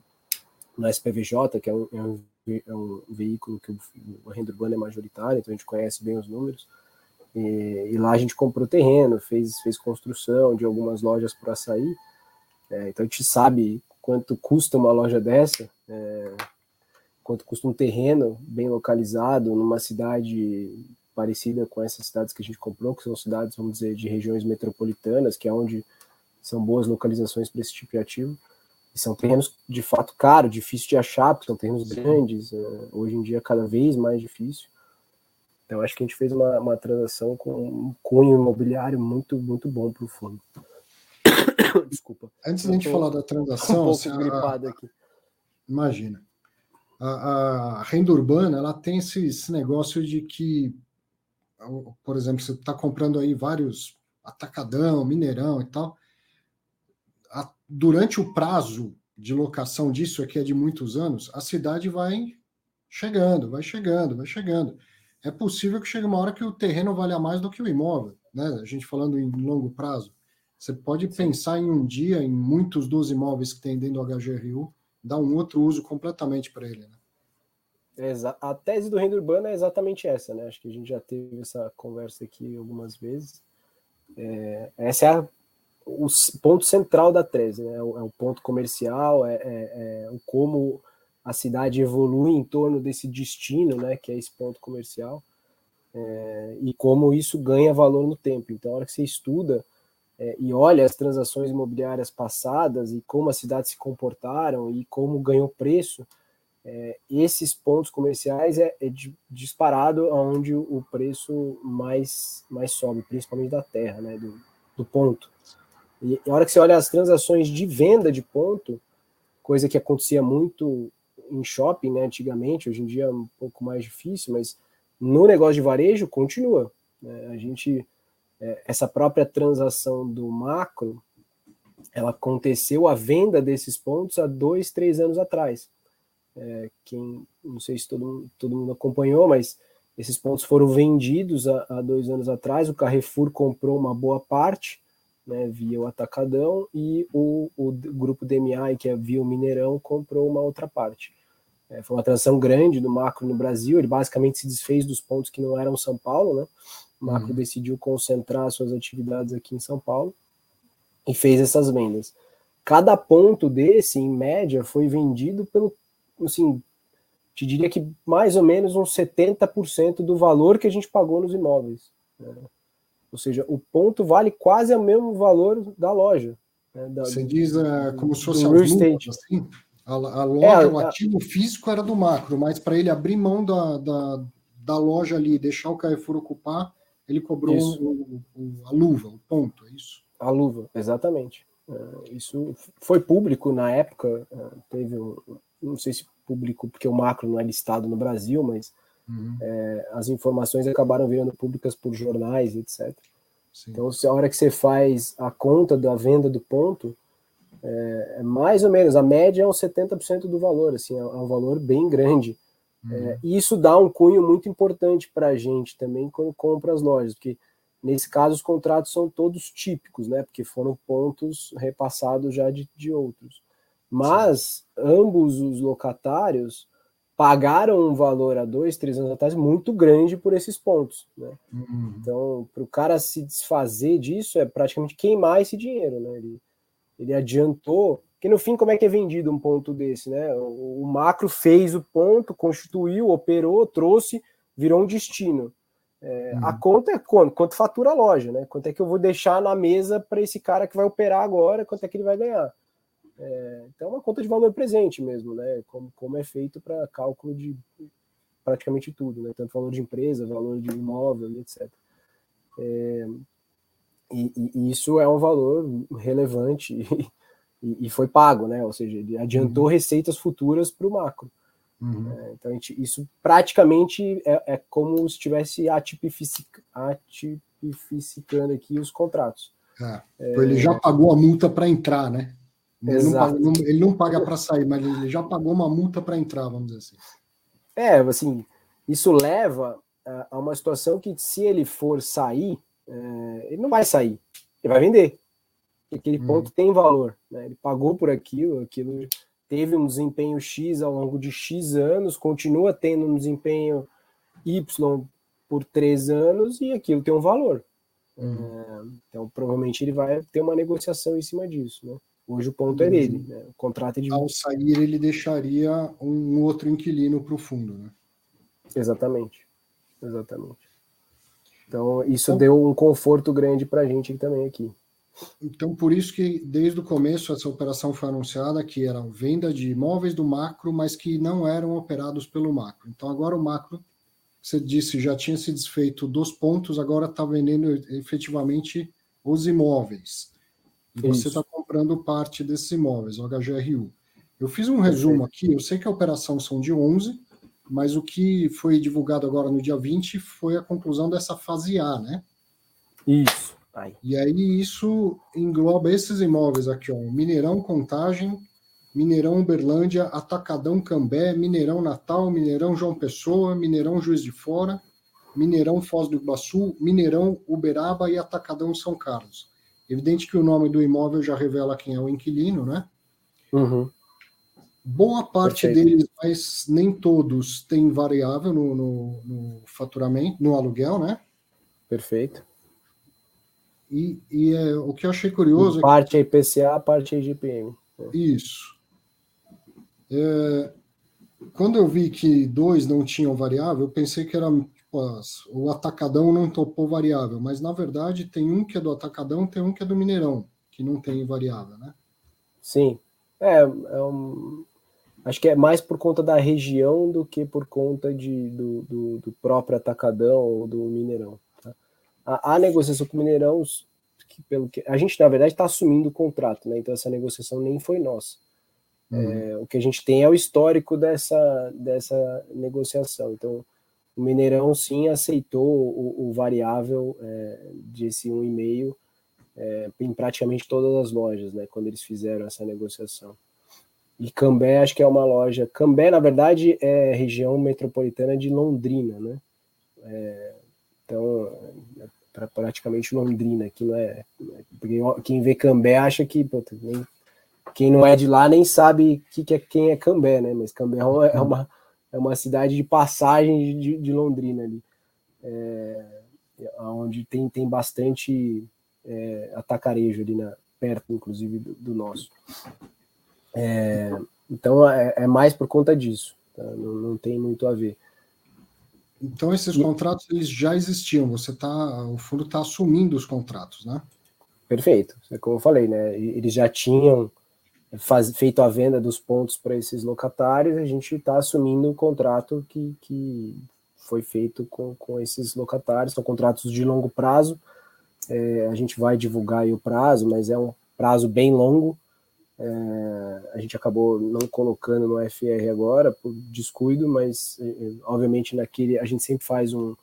no SPVJ, que é um, é um, é um veículo que o, o renda urbana é majoritário, então a gente conhece bem os números. E, e, lá a gente comprou terreno, fez, fez construção de algumas lojas para açaí. É, então a gente sabe quanto custa uma loja dessa, é, quanto custa um terreno bem localizado numa cidade parecida com essas cidades que a gente comprou, que são cidades, vamos dizer, de regiões metropolitanas, que é onde são boas localizações para esse tipo de ativo. E são terrenos de fato caros, difícil de achar, porque são terrenos grandes, é, hoje em dia cada vez mais difícil. Então, acho que a gente fez uma, uma transação com um cunho imobiliário muito, muito bom para o fundo. Desculpa. Antes da gente falar da transação. Um pouco a, gripado aqui. Imagina. A, a, renda urbana ela tem esse, esse negócio de que, por exemplo, você está comprando aí vários atacadão, mineirão e tal. A, durante o prazo de locação disso aqui é de muitos anos, a cidade vai chegando, vai chegando, vai chegando é possível que chegue uma hora que o terreno valha mais do que o imóvel, né? A gente falando em longo prazo. Você pode pensar em um dia, em muitos dos imóveis que tem dentro do HGRU, dar um outro uso completamente para ele. Né? A tese do renda urbano é exatamente essa, né? Acho que a gente já teve essa conversa aqui algumas vezes. É, essa é a, o ponto central da tese, né? É o, é o ponto comercial, é, é, é o como a cidade evolui em torno desse destino, né, que é esse ponto comercial, é, e como isso ganha valor no tempo. Então, a hora que você estuda é, e olha as transações imobiliárias passadas e como as cidades se comportaram e como ganhou preço, é, esses pontos comerciais é, é disparado aonde o preço mais, mais sobe, principalmente da terra, né, do, do ponto. E a hora que você olha as transações de venda de ponto, coisa que acontecia muito em shopping, né, antigamente, hoje em dia é um pouco mais difícil, mas no negócio de varejo continua. Né? A gente é, essa própria transação do macro, ela aconteceu a venda desses pontos há dois, três anos atrás. É, quem não sei se todo, todo mundo acompanhou, mas esses pontos foram vendidos há, há, dois anos atrás. O Carrefour comprou uma boa parte, né, via o Atacadão, e o, o grupo DMI, que é via o Mineirão, comprou uma outra parte. É, foi uma transação grande do macro no Brasil. Ele basicamente se desfez dos pontos que não eram São Paulo, né? O macro uhum. decidiu concentrar suas atividades aqui em São Paulo e fez essas vendas. Cada ponto desse, em média, foi vendido pelo, assim, te diria que mais ou menos uns 70% do valor que a gente pagou nos imóveis. Né? Ou seja, o ponto vale quase o mesmo valor da loja. Né? Da, Você diz uh, como se fosse real estate. assim? A, a loja, é, o ativo a... físico era do macro, mas para ele abrir mão da, da, da loja ali, deixar o Carrefour ocupar, ele cobrou o, o, a luva, o ponto, é isso? A luva, exatamente. É, isso foi público na época, é, teve um, não sei se público, porque o macro não é listado no Brasil, mas uhum. é, as informações acabaram virando públicas por jornais, etc. Sim. Então, se a hora que você faz a conta da venda do ponto, é, é mais ou menos, a média é uns 70% do valor, assim, é, é um valor bem grande. Uhum. É, e isso dá um cunho muito importante para a gente também quando compra as lojas, porque nesse caso os contratos são todos típicos, né? Porque foram pontos repassados já de, de outros. Mas Sim. ambos os locatários pagaram um valor há dois, três anos atrás muito grande por esses pontos. Né? Uhum. Então, para o cara se desfazer disso, é praticamente queimar esse dinheiro. Né? Ele, ele adiantou. Que no fim, como é que é vendido um ponto desse? Né? O, o macro fez o ponto, constituiu, operou, trouxe, virou um destino. É, uhum. A conta é quanto? Quanto fatura a loja, né? Quanto é que eu vou deixar na mesa para esse cara que vai operar agora? Quanto é que ele vai ganhar? É, então, é uma conta de valor presente mesmo, né? Como, como é feito para cálculo de praticamente tudo, né? Tanto valor de empresa, valor de imóvel, etc. É, e, e, isso é um valor relevante e, e, foi pago, né? Ou seja, ele adiantou uhum. receitas futuras para o macro. Uhum. É, então, gente, isso praticamente é, é como se estivesse atipific, atipificando aqui os contratos. É, ele já pagou a multa para entrar, né? Ele não, paga, ele não paga para sair, mas ele já pagou uma multa para entrar, vamos dizer assim. É, assim, isso leva a uma situação que se ele for sair, é, ele não vai sair, ele vai vender. Aquele hum. ponto tem valor, né? Ele pagou por aquilo, aquilo teve um desempenho X ao longo de X anos, continua tendo um desempenho Y por três anos e aquilo tem um valor. Uhum. É, então, provavelmente ele vai ter uma negociação em cima disso, né? Hoje o ponto é dele, né? O contrato é de. Ao sair, ele deixaria um outro inquilino para o fundo, né? Exatamente. Exatamente. Então, isso então, deu um conforto grande para a gente também aqui. Então, por isso que desde o começo essa operação foi anunciada que era venda de imóveis do macro, mas que não eram operados pelo macro. Então, agora o macro, você disse, já tinha se desfeito dos pontos, agora está vendendo efetivamente os imóveis. E você está comprando parte desses imóveis, o HGRU. Eu fiz um resumo aqui, eu sei que a operação são de 11, mas o que foi divulgado agora no dia 20 foi a conclusão dessa fase A, né? Isso. Ai. E aí isso engloba esses imóveis aqui, ó, Mineirão Contagem, Mineirão Uberlândia, Atacadão Cambé, Mineirão Natal, Mineirão João Pessoa, Mineirão Juiz de Fora, Mineirão Foz do Iguaçu, Mineirão Uberaba e Atacadão São Carlos. Evidente que o nome do imóvel já revela quem é o inquilino, né? Uhum. Boa parte Perfeito. deles, mas nem todos, tem variável no, no, no, faturamento, no aluguel, né? Perfeito. E, e é, o que eu achei curioso. Parte é que... IPCA, parte é IGPM. Isso. É, quando eu vi que dois não tinham variável, eu pensei que era o atacadão não topou variável, mas na verdade tem um que é do atacadão, tem um que é do Mineirão, que não tem variável, né? Sim. É, é um... acho que é mais por conta da região do que por conta de, do, do, do próprio atacadão ou do Mineirão. Tá? A, a, negociação com o Mineirão, que pelo que a gente na verdade está assumindo o contrato, né? Então essa negociação nem foi nossa. Uhum. É, o que a gente tem é o histórico dessa, dessa negociação. Então o Mineirão sim aceitou o, o variável é, desse 1,5 é, em praticamente todas as lojas, né, quando eles fizeram essa negociação. E Cambé, acho que é uma loja. Cambé, na verdade, é região metropolitana de Londrina, né? É, então, é praticamente Londrina, que não é. Porque quem vê Cambé acha que. Pô, nem, quem não é de lá nem sabe que, que é, quem é Cambé, né? Mas Cambé é uma, é uma cidade de passagem de, de Londrina ali. É, onde tem, tem bastante é, atacarejo ali na, perto, inclusive, do, do nosso. É, então é, é, mais por conta disso, tá? não, não, tem muito a ver. Então esses e... contratos eles já existiam, você tá, o fundo está assumindo os contratos, né? Perfeito, é como eu falei, né? Eles já tinham faz, feito a venda dos pontos para esses locatários, a gente está assumindo o contrato que, que foi feito com, com esses locatários, são contratos de longo prazo, é, a gente vai divulgar o prazo, mas é um prazo bem longo. É, a gente acabou não colocando no FR agora por descuido, mas é, é, obviamente naquele a gente sempre faz um,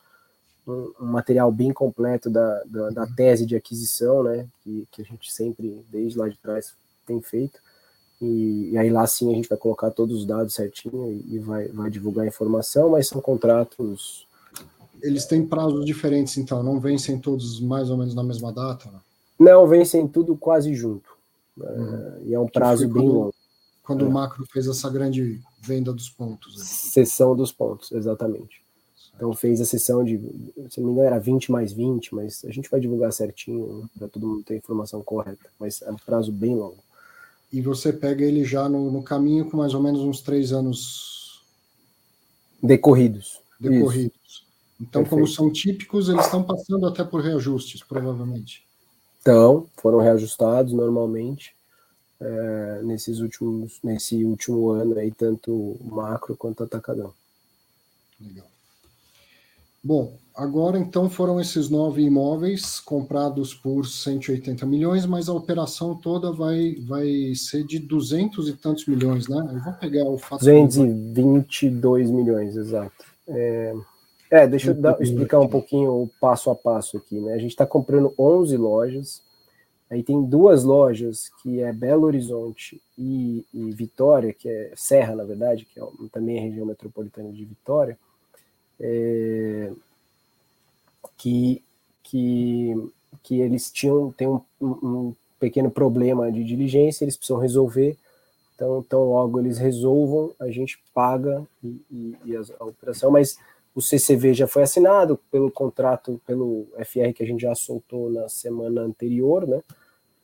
um, um material bem completo da, da, da, tese de aquisição, né? Que, que a gente sempre, desde lá de trás, tem feito. E, e, aí lá sim a gente vai colocar todos os dados certinho e, e vai, vai divulgar a informação, mas são contratos eles têm prazos diferentes, então, não vencem todos mais ou menos na mesma data? Né? Não, vencem tudo quase junto. Né? Uhum. E é um prazo bem longo. Quando é. o macro fez essa grande venda dos pontos. Sessão dos pontos, exatamente. Então fez a sessão de, se não me engano, era 20 mais 20, mas a gente vai divulgar certinho né, para todo mundo ter a informação correta. Mas é um prazo bem longo. E você pega ele já no, no caminho com mais ou menos uns três anos decorridos. Decorridos. Isso. Então, Perfeito. como são típicos, eles estão passando até por reajustes, provavelmente. Então, foram reajustados normalmente é, nesses últimos, nesse último ano aí, tanto macro quanto atacadão. Legal. Bom, agora então foram esses nove imóveis comprados por 180 milhões, mas a operação toda vai, vai ser de 200 e tantos milhões, né? Eu vou pegar o fato. 222 milhões, exato. É, é, deixa eu dar, explicar um pouquinho o passo a passo aqui, né? A gente está comprando 11 lojas, aí tem duas lojas que é Belo Horizonte e, e Vitória, que é Serra, na verdade, que é, também é região metropolitana de Vitória, é, que, que, que eles tinham tem um, um pequeno problema de diligência, eles precisam resolver, então, então logo eles resolvam, a gente paga e, e, e a, a operação, mas o CCV já foi assinado pelo contrato, pelo FR que a gente já soltou na semana anterior, né?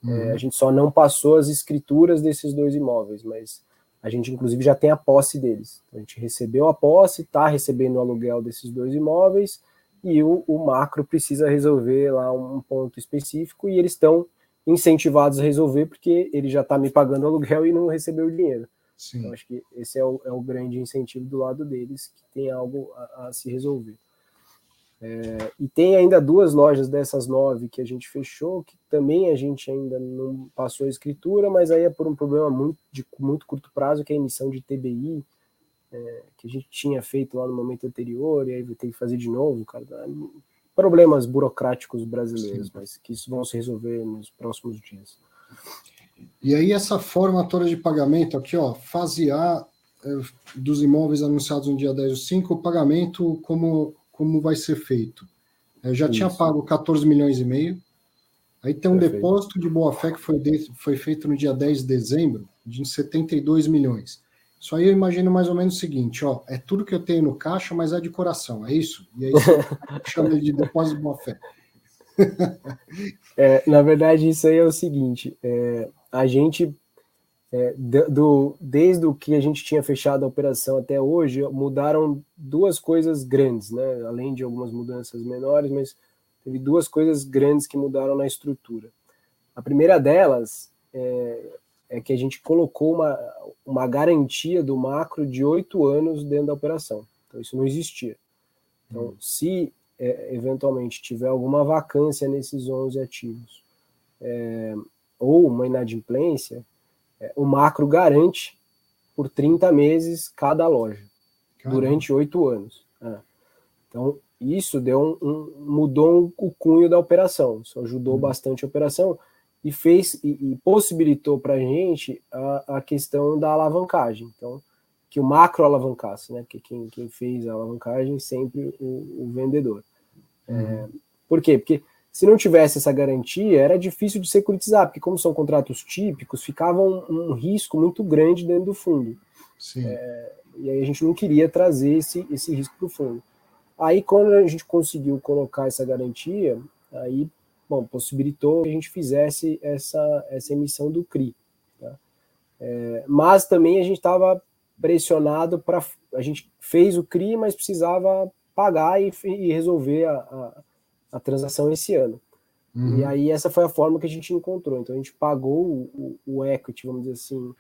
É, uhum. É, a gente só não passou as escrituras desses dois imóveis, mas a gente inclusive já tem a posse deles. A gente recebeu a posse, está recebendo o aluguel desses dois imóveis e o, o macro precisa resolver lá um ponto específico e eles estão incentivados a resolver porque ele já está me pagando aluguel e não recebeu o dinheiro. Sim. Então, acho que esse é o, é o grande incentivo do lado deles, que tem algo a, a se resolver. É, e tem ainda duas lojas dessas nove que a gente fechou, que também a gente ainda não passou a escritura, mas aí é por um problema muito, de muito curto prazo, que é a emissão de TBI, é, que a gente tinha feito lá no momento anterior, e aí vai ter que fazer de novo, cara. Problemas burocráticos brasileiros, Sim. mas que isso vão se resolver nos próximos dias. E aí essa forma toda de pagamento aqui, ó, fasear é, dos imóveis anunciados no dia 10 do 5, o pagamento como, como vai ser feito. Eu já Isso. tinha pago 14 milhões e meio. Aí tem um Perfeito. depósito de boa-fé que foi, de, foi feito no dia 10 de dezembro, de 72 milhões. Isso aí eu imagino mais ou menos o seguinte, ó, é tudo que eu tenho no caixa, mas é de coração, é isso? E aí chama ele de depósito de boa-fé. é, na verdade, isso aí é o seguinte: é, a gente, é, do, desde o que a gente tinha fechado a operação até hoje, mudaram duas coisas grandes, né? Além de algumas mudanças menores, mas teve duas coisas grandes que mudaram na estrutura. A primeira delas é, é que a gente colocou uma, uma garantia do macro de oito anos dentro da operação. Então, isso não existia. Então, hum. se é, eventualmente tiver alguma vacância nesses 11 ativos é, ou uma inadimplência, é, o macro garante por 30 meses cada loja, Caramba. durante oito anos. É. Então, isso deu um, um mudou o cunho da operação, isso ajudou uhum. bastante a operação e fez e, e possibilitou para a gente a questão da alavancagem. Então, que o macro alavancasse, né? Porque quem, quem fez a alavancagem sempre o, o vendedor. É, uhum. É, por quê? Porque se não tivesse essa garantia, era difícil de securitizar, porque como são contratos típicos, ficava um, um risco muito grande dentro do fundo. É, e aí a gente não queria trazer esse, esse risco para o fundo. Aí quando a gente conseguiu colocar essa garantia, aí bom, possibilitou que a gente fizesse essa, essa emissão do CRI. Tá? É, mas também a gente estava pressionado para. A gente fez o CRI, mas precisava pagar e, e resolver a, a, a, transação esse ano. Uhum. E aí essa foi a forma que a gente encontrou. Então a gente pagou o, o, equity, vamos dizer assim.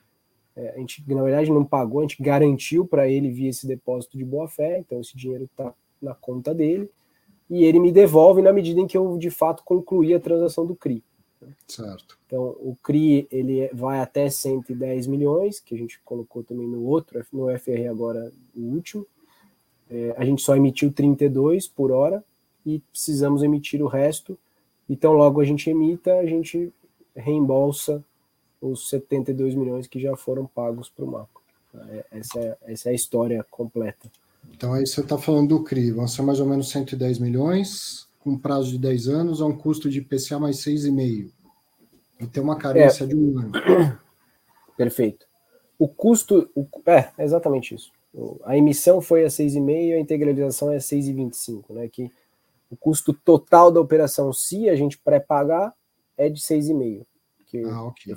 É, a gente, na verdade, não pagou, a gente garantiu para ele via esse depósito de boa fé, então esse dinheiro está na conta dele e ele me devolve na medida em que eu de fato concluí a transação do CRI. Certo. Então, o CRI ele vai até 110 milhões, que a gente colocou também no outro, no FR agora, o último. É, a gente só emitiu 32 por hora e precisamos emitir o resto. Então, logo a gente emita, a gente reembolsa os 72 milhões que já foram pagos para o Marco. É, essa, é, essa é a história completa. Então aí você está falando do CRI, vão ser mais ou menos 110 milhões, com prazo de 10 anos, a um custo de IPCA mais 6,5. E tem uma carência é. de um ano. Perfeito. O custo. O, é, exatamente isso. A emissão foi a 6,5 a integralização é 6,25, né? Que o custo total da operação, se a gente pré-pagar, é de 6,5. Ah, ok.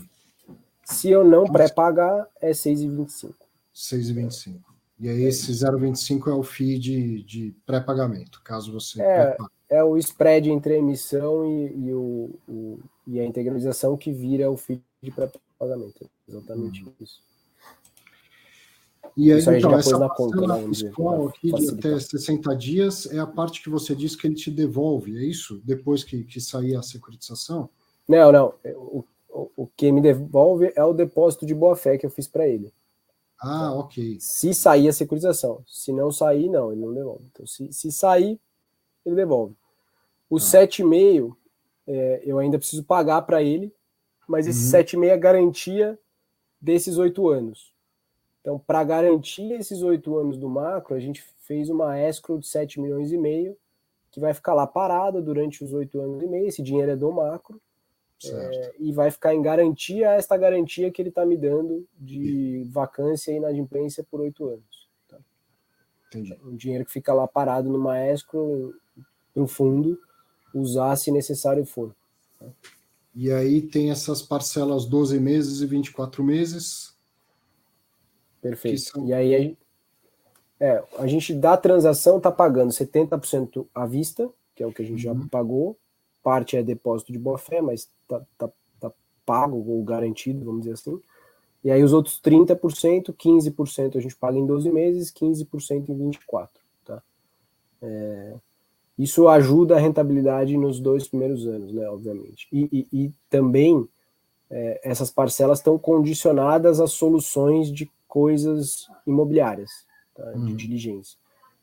Se eu não pré-pagar, é 6,25. 6,25. E aí esse 0,25 é o FII de, de pré-pagamento, caso você. É, é o spread entre a emissão e, e, o, o, e a integralização que vira o FII de pré-pagamento. Exatamente uhum. isso. E aí, isso aí então, essa na conta, né, fiscal aqui de até 60 dias é a parte que você disse que ele te devolve, é isso? Depois que, que sair a securitização? Não, não. O, o, o que me devolve é o depósito de boa-fé que eu fiz para ele. Ah, ok. Se sair a securitização. Se não sair, não, ele não devolve. Então, se, se sair, ele devolve. O ah. 7,5 é, eu ainda preciso pagar para ele, mas esse uhum. 7,5 é garantia desses oito anos. Então, para garantir esses oito anos do macro, a gente fez uma escrow de 7 milhões e meio, que vai ficar lá parada durante os oito anos e meio. Esse dinheiro é do macro. É, e vai ficar em garantia esta garantia que ele está me dando de vacância e inadimplência por oito anos. Tá? Entendi. Um dinheiro que fica lá parado no maestro, no fundo, usar se necessário for. Tá? E aí tem essas parcelas 12 meses e 24 meses. Perfeito. São... E aí a gente, é, a gente da transação está pagando 70% à vista, que é o que a gente uhum. já pagou, parte é depósito de boa fé, mas tá, tá, tá pago ou garantido, vamos dizer assim. E aí os outros 30%, 15% a gente paga em 12 meses, 15% em 24, tá? É, isso ajuda a rentabilidade nos dois primeiros anos, né, obviamente. E, e, e também é, essas parcelas estão condicionadas a soluções de coisas imobiliárias, tá, de hum. diligência.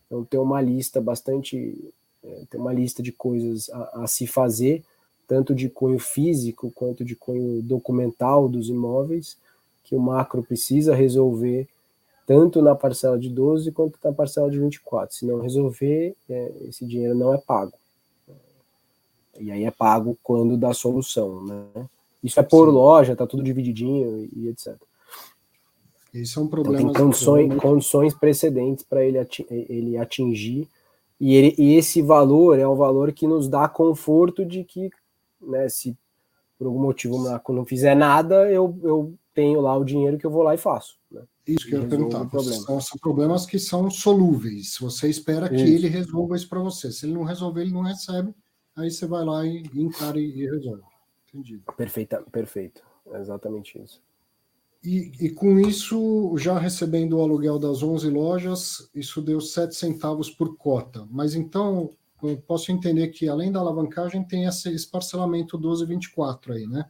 Então tem uma lista bastante é, tem uma lista de coisas a, a, se fazer, tanto de cunho físico quanto de cunho documental dos imóveis, que o macro precisa resolver tanto na parcela de 12 quanto na parcela de 24. Se não resolver, é, esse dinheiro não é pago. E aí é pago quando dá solução, né? Isso é por Sim. loja, tá tudo divididinho e, e etc. Isso é um problema. Então, tem condições, condições precedentes para ele, ele atingir e, ele, e esse valor é um valor que nos dá conforto de que, né, se por algum motivo o não fizer nada, eu, eu tenho lá o dinheiro que eu vou lá e faço. Né? Isso que eu ia perguntar. Problema. São, são, problemas que são solúveis. Você espera que isso. ele resolva isso para você. Se ele não resolver, ele não recebe. Aí você vai lá e encara e, e resolve. Entendido. Perfeita, perfeito. É exatamente isso. E, e, com isso, já recebendo o aluguel das 11 lojas, isso deu 7 centavos por cota. Mas então, eu posso entender que além da alavancagem, tem esse parcelamento 12,24 aí, né?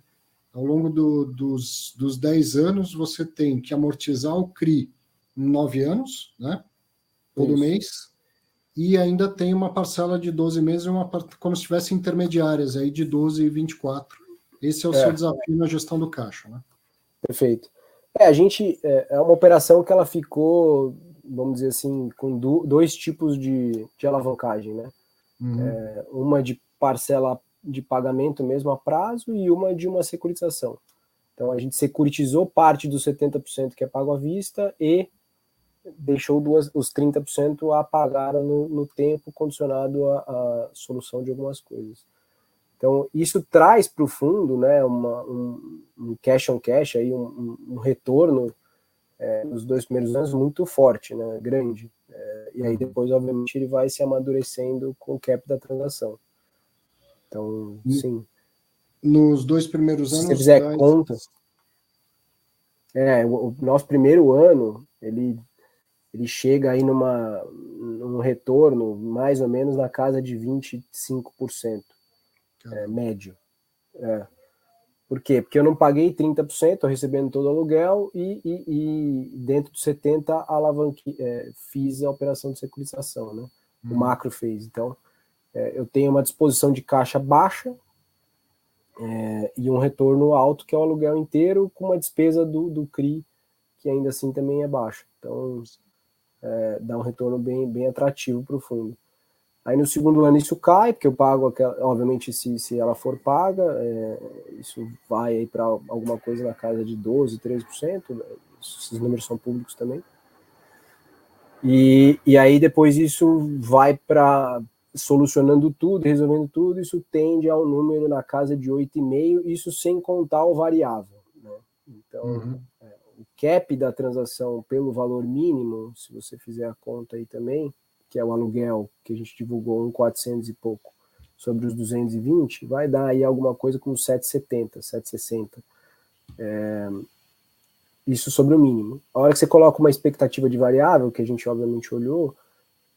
Ao longo do, dos, dos 10 anos, você tem que amortizar o CRI em 9 anos, né? Todo isso. mês. e ainda tem uma parcela de 12 meses, uma, como se tivesse intermediárias aí de 12 e 24. Esse é o é. seu desafio na gestão do caixa, né? Perfeito. É, a gente é, é uma operação que ela ficou, vamos dizer assim, com do, dois tipos de, de alavancagem, né? Uhum. É, uma de parcela de pagamento mesmo a prazo e uma de uma securitização. Então a gente securitizou parte dos 70% que é pago à vista e deixou duas, os 30% a pagar no, no tempo condicionado à, solução de algumas coisas. Então, isso traz para o fundo né, uma, um, um, cash on cash, aí, um, um retorno é, nos dois primeiros anos muito forte, né, grande. É, e aí depois, obviamente, ele vai se amadurecendo com o cap da transação. Então, sim. Nos dois primeiros anos. Se você fizer traz... conta. É, o, o nosso primeiro ano, ele ele chega aí numa, num retorno mais ou menos na casa de 25%, é, médio. É. Por quê? Porque eu não paguei 30%, estou recebendo todo o aluguel e, e, e dentro dos 70% alavanque, é, fiz a operação de securitização, né? Hum. O macro fez. Então, é, eu tenho uma disposição de caixa baixa é, e um retorno alto, que é o aluguel inteiro, com uma despesa do, do CRI, que ainda assim também é baixa. Então, é, dá um retorno bem, bem atrativo para o fundo. Aí no segundo ano isso cai, porque eu pago, aquela, obviamente, se, se ela for paga, é, isso vai aí para alguma coisa na casa de 12%, 13%, né? esses números são públicos também. E, e aí depois isso vai para solucionando tudo, resolvendo tudo, isso tende ao número na casa de 8,5, isso sem contar o variável. Né? Então, uhum cap da transação pelo valor mínimo, se você fizer a conta aí também, que é o aluguel que a gente divulgou, um 400 e pouco, sobre os 220, vai dar aí alguma coisa com 770, 760. É, isso sobre o mínimo. A hora que você coloca uma expectativa de variável, que a gente obviamente olhou,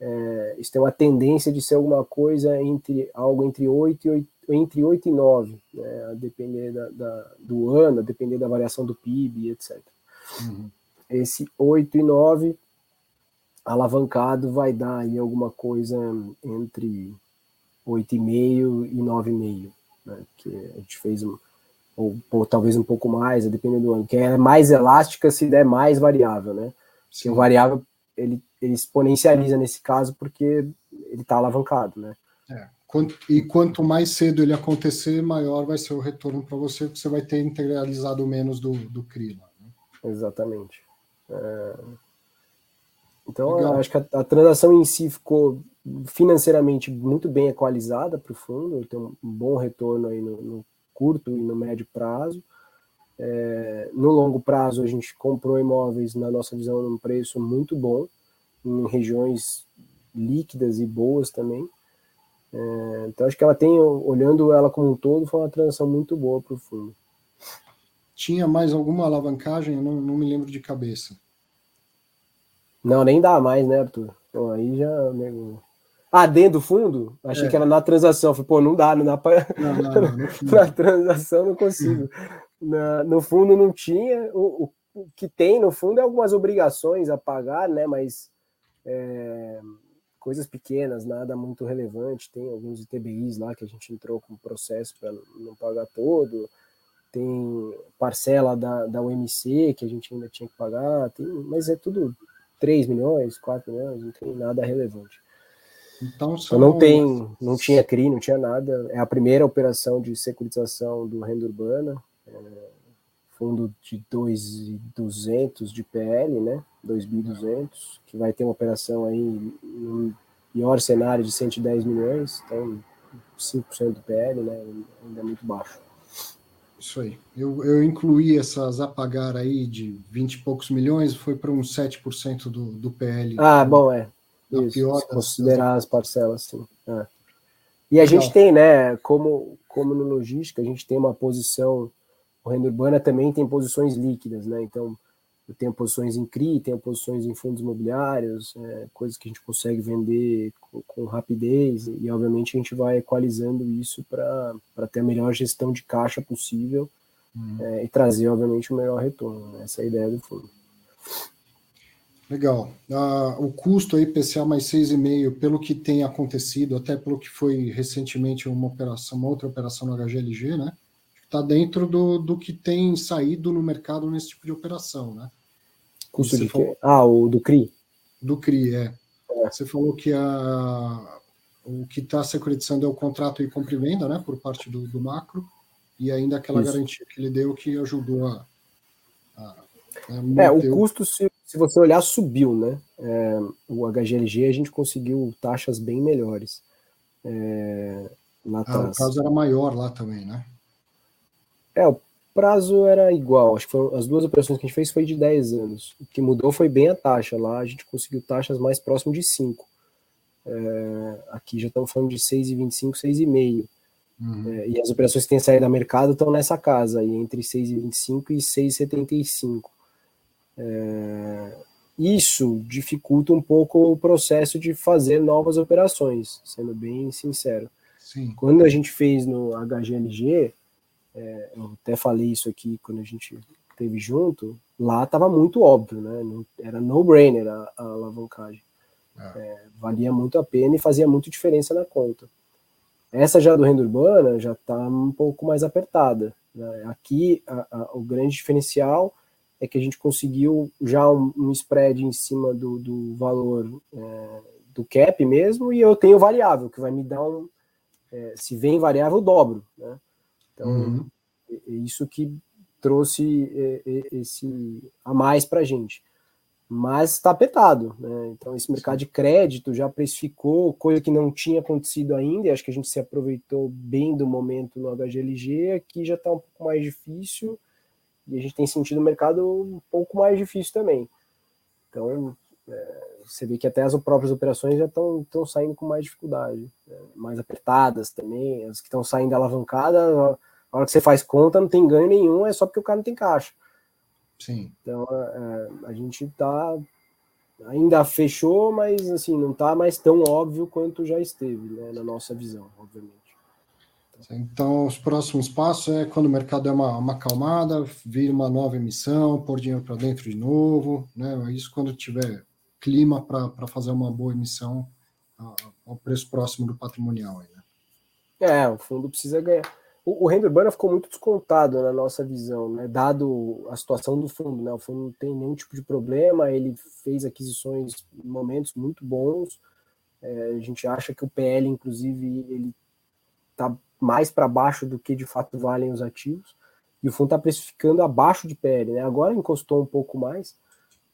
é, isso tem uma tendência de ser alguma coisa entre algo entre 8 e 8, entre 8 e 9, né, a depender da, da, do ano, a depender da variação do PIB, etc. Uhum. Esse 8 e 9 alavancado vai dar aí alguma coisa entre 8,5 e 9,5, né? Que a gente fez um, ou, ou, talvez um pouco mais, dependendo do ano, que é mais elástica se der mais variável, né? Se o variável ele, ele exponencializa nesse caso porque ele está alavancado, né? É. E quanto mais cedo ele acontecer, maior vai ser o retorno para você, porque você vai ter integralizado menos do, do CRI lá. Exatamente. É... Então, acho que a, a, transação em si ficou financeiramente muito bem equalizada para o fundo, tem um bom retorno aí no, no curto e no médio prazo. É, no longo prazo, a gente comprou imóveis, na nossa visão, num preço muito bom, em regiões líquidas e boas também. É, então, acho que ela tem, olhando ela como um todo, foi uma transação muito boa para o fundo. Tinha mais alguma alavancagem? Eu não, não me lembro de cabeça. Não, nem dá mais, né, Arthur? Então, aí já. Nego... Ah, dentro do fundo? Achei é. que era na transação. Falei, pô, não dá, não dá para. na transação não consigo. na, no fundo não tinha. O, o, o, que tem no fundo é algumas obrigações a pagar, né? Mas é, coisas pequenas, nada muito relevante. Tem alguns ITBIs lá que a gente entrou com processo para não pagar todo tem parcela da, da UMC que a gente ainda tinha que pagar, tem, mas é tudo 3 milhões, 4 milhões, não tem nada relevante. Então, são... não tem, não tinha CRI, não tinha nada. É a primeira operação de securitização do renda urbana, é, fundo de 2.200 de PL, né? 2.200, que vai ter uma operação aí no pior cenário de 110 milhões, então 5% do PL, né? Ainda é muito baixo. Isso aí. Eu, eu incluí essas a pagar aí de 20 e poucos milhões, foi para uns 7% do, do PL. Ah, bom, é. Isso, pior das, considerar das... as parcelas, sim. É. E a gente tem, né, como, como no logística, a gente tem uma posição, o renda urbana também tem posições líquidas, né? Então, eu tenho posições em CRI, tenho posições em fundos imobiliários, é, coisas que a gente consegue vender com, com, rapidez, e obviamente a gente vai equalizando isso para ter a melhor gestão de caixa possível hum. é, e trazer, obviamente, o melhor retorno. Né? Essa é a ideia do fundo. Legal. Uh, o custo aí, PCA mais 6,5, pelo que tem acontecido, até pelo que foi recentemente uma operação, uma outra operação no HGLG, né? Está dentro do, do que tem saído no mercado nesse tipo de operação, né? Custo de falou... Ah, o do CRI. Do CRI, é. é. Você falou que a, o que está securitizando é o contrato de compra e venda, né? Por parte do, do macro, e ainda aquela Isso. garantia que ele deu que ajudou a. a, a é, o custo, se, se você olhar, subiu, né? É, o HGLG a gente conseguiu taxas bem melhores. É, ah, o caso era maior lá também, né? É, o prazo era igual. Acho que foram, as duas operações que a gente fez foi de 10 anos. O que mudou foi bem a taxa. Lá a gente conseguiu taxas mais próximas de 5. É, aqui já estamos falando de 6,25, 6,5. Uhum. É, e as operações que têm saído do mercado estão nessa casa, aí, entre 6,25 e 6,75. É, isso dificulta um pouco o processo de fazer novas operações, sendo bem sincero. Sim. Quando a gente fez no HGLG, é, eu até falei isso aqui quando a gente teve junto, lá estava muito óbvio, né? Era no-brainer a, a, alavancagem. Ah. É, valia muito a pena e fazia muito diferença na conta. Essa já do renda urbana já está um pouco mais apertada. Né? Aqui a, a, o grande diferencial é que a gente conseguiu já um, um spread em cima do, do valor é, do cap mesmo e eu tenho variável que vai me dar um é, se vem variável dobro, né? Então, uhum. isso que trouxe esse a mais para a gente. Mas está apertado, né? Então, esse mercado de crédito já precificou, coisa que não tinha acontecido ainda, e acho que a gente se aproveitou bem do momento no HGLG, aqui já está um pouco mais difícil, e a gente tem sentido o mercado um pouco mais difícil também. Então, é, você vê que até as próprias operações já estão saindo com mais dificuldade, né? mais apertadas também, as que estão saindo alavancadas, a hora que você faz conta não tem ganho nenhum, é só porque o cara não tem caixa. Sim. Então é, a gente tá ainda fechou, mas assim não está mais tão óbvio quanto já esteve, né, na nossa visão, obviamente. Então, os próximos passos é quando o mercado é uma, uma acalmada, vir uma nova emissão, pôr dinheiro para dentro de novo, né? Isso quando tiver clima para fazer uma boa emissão ao preço próximo do patrimonial. Aí, né? É, o fundo precisa ganhar. O, o renda urbana ficou muito descontado na nossa visão, né? dado a situação do fundo. Né? O fundo não tem nenhum tipo de problema, ele fez aquisições em momentos muito bons. É, a gente acha que o PL, inclusive, ele está mais para baixo do que de fato valem os ativos. E o fundo está precificando abaixo de PL. Né? Agora encostou um pouco mais,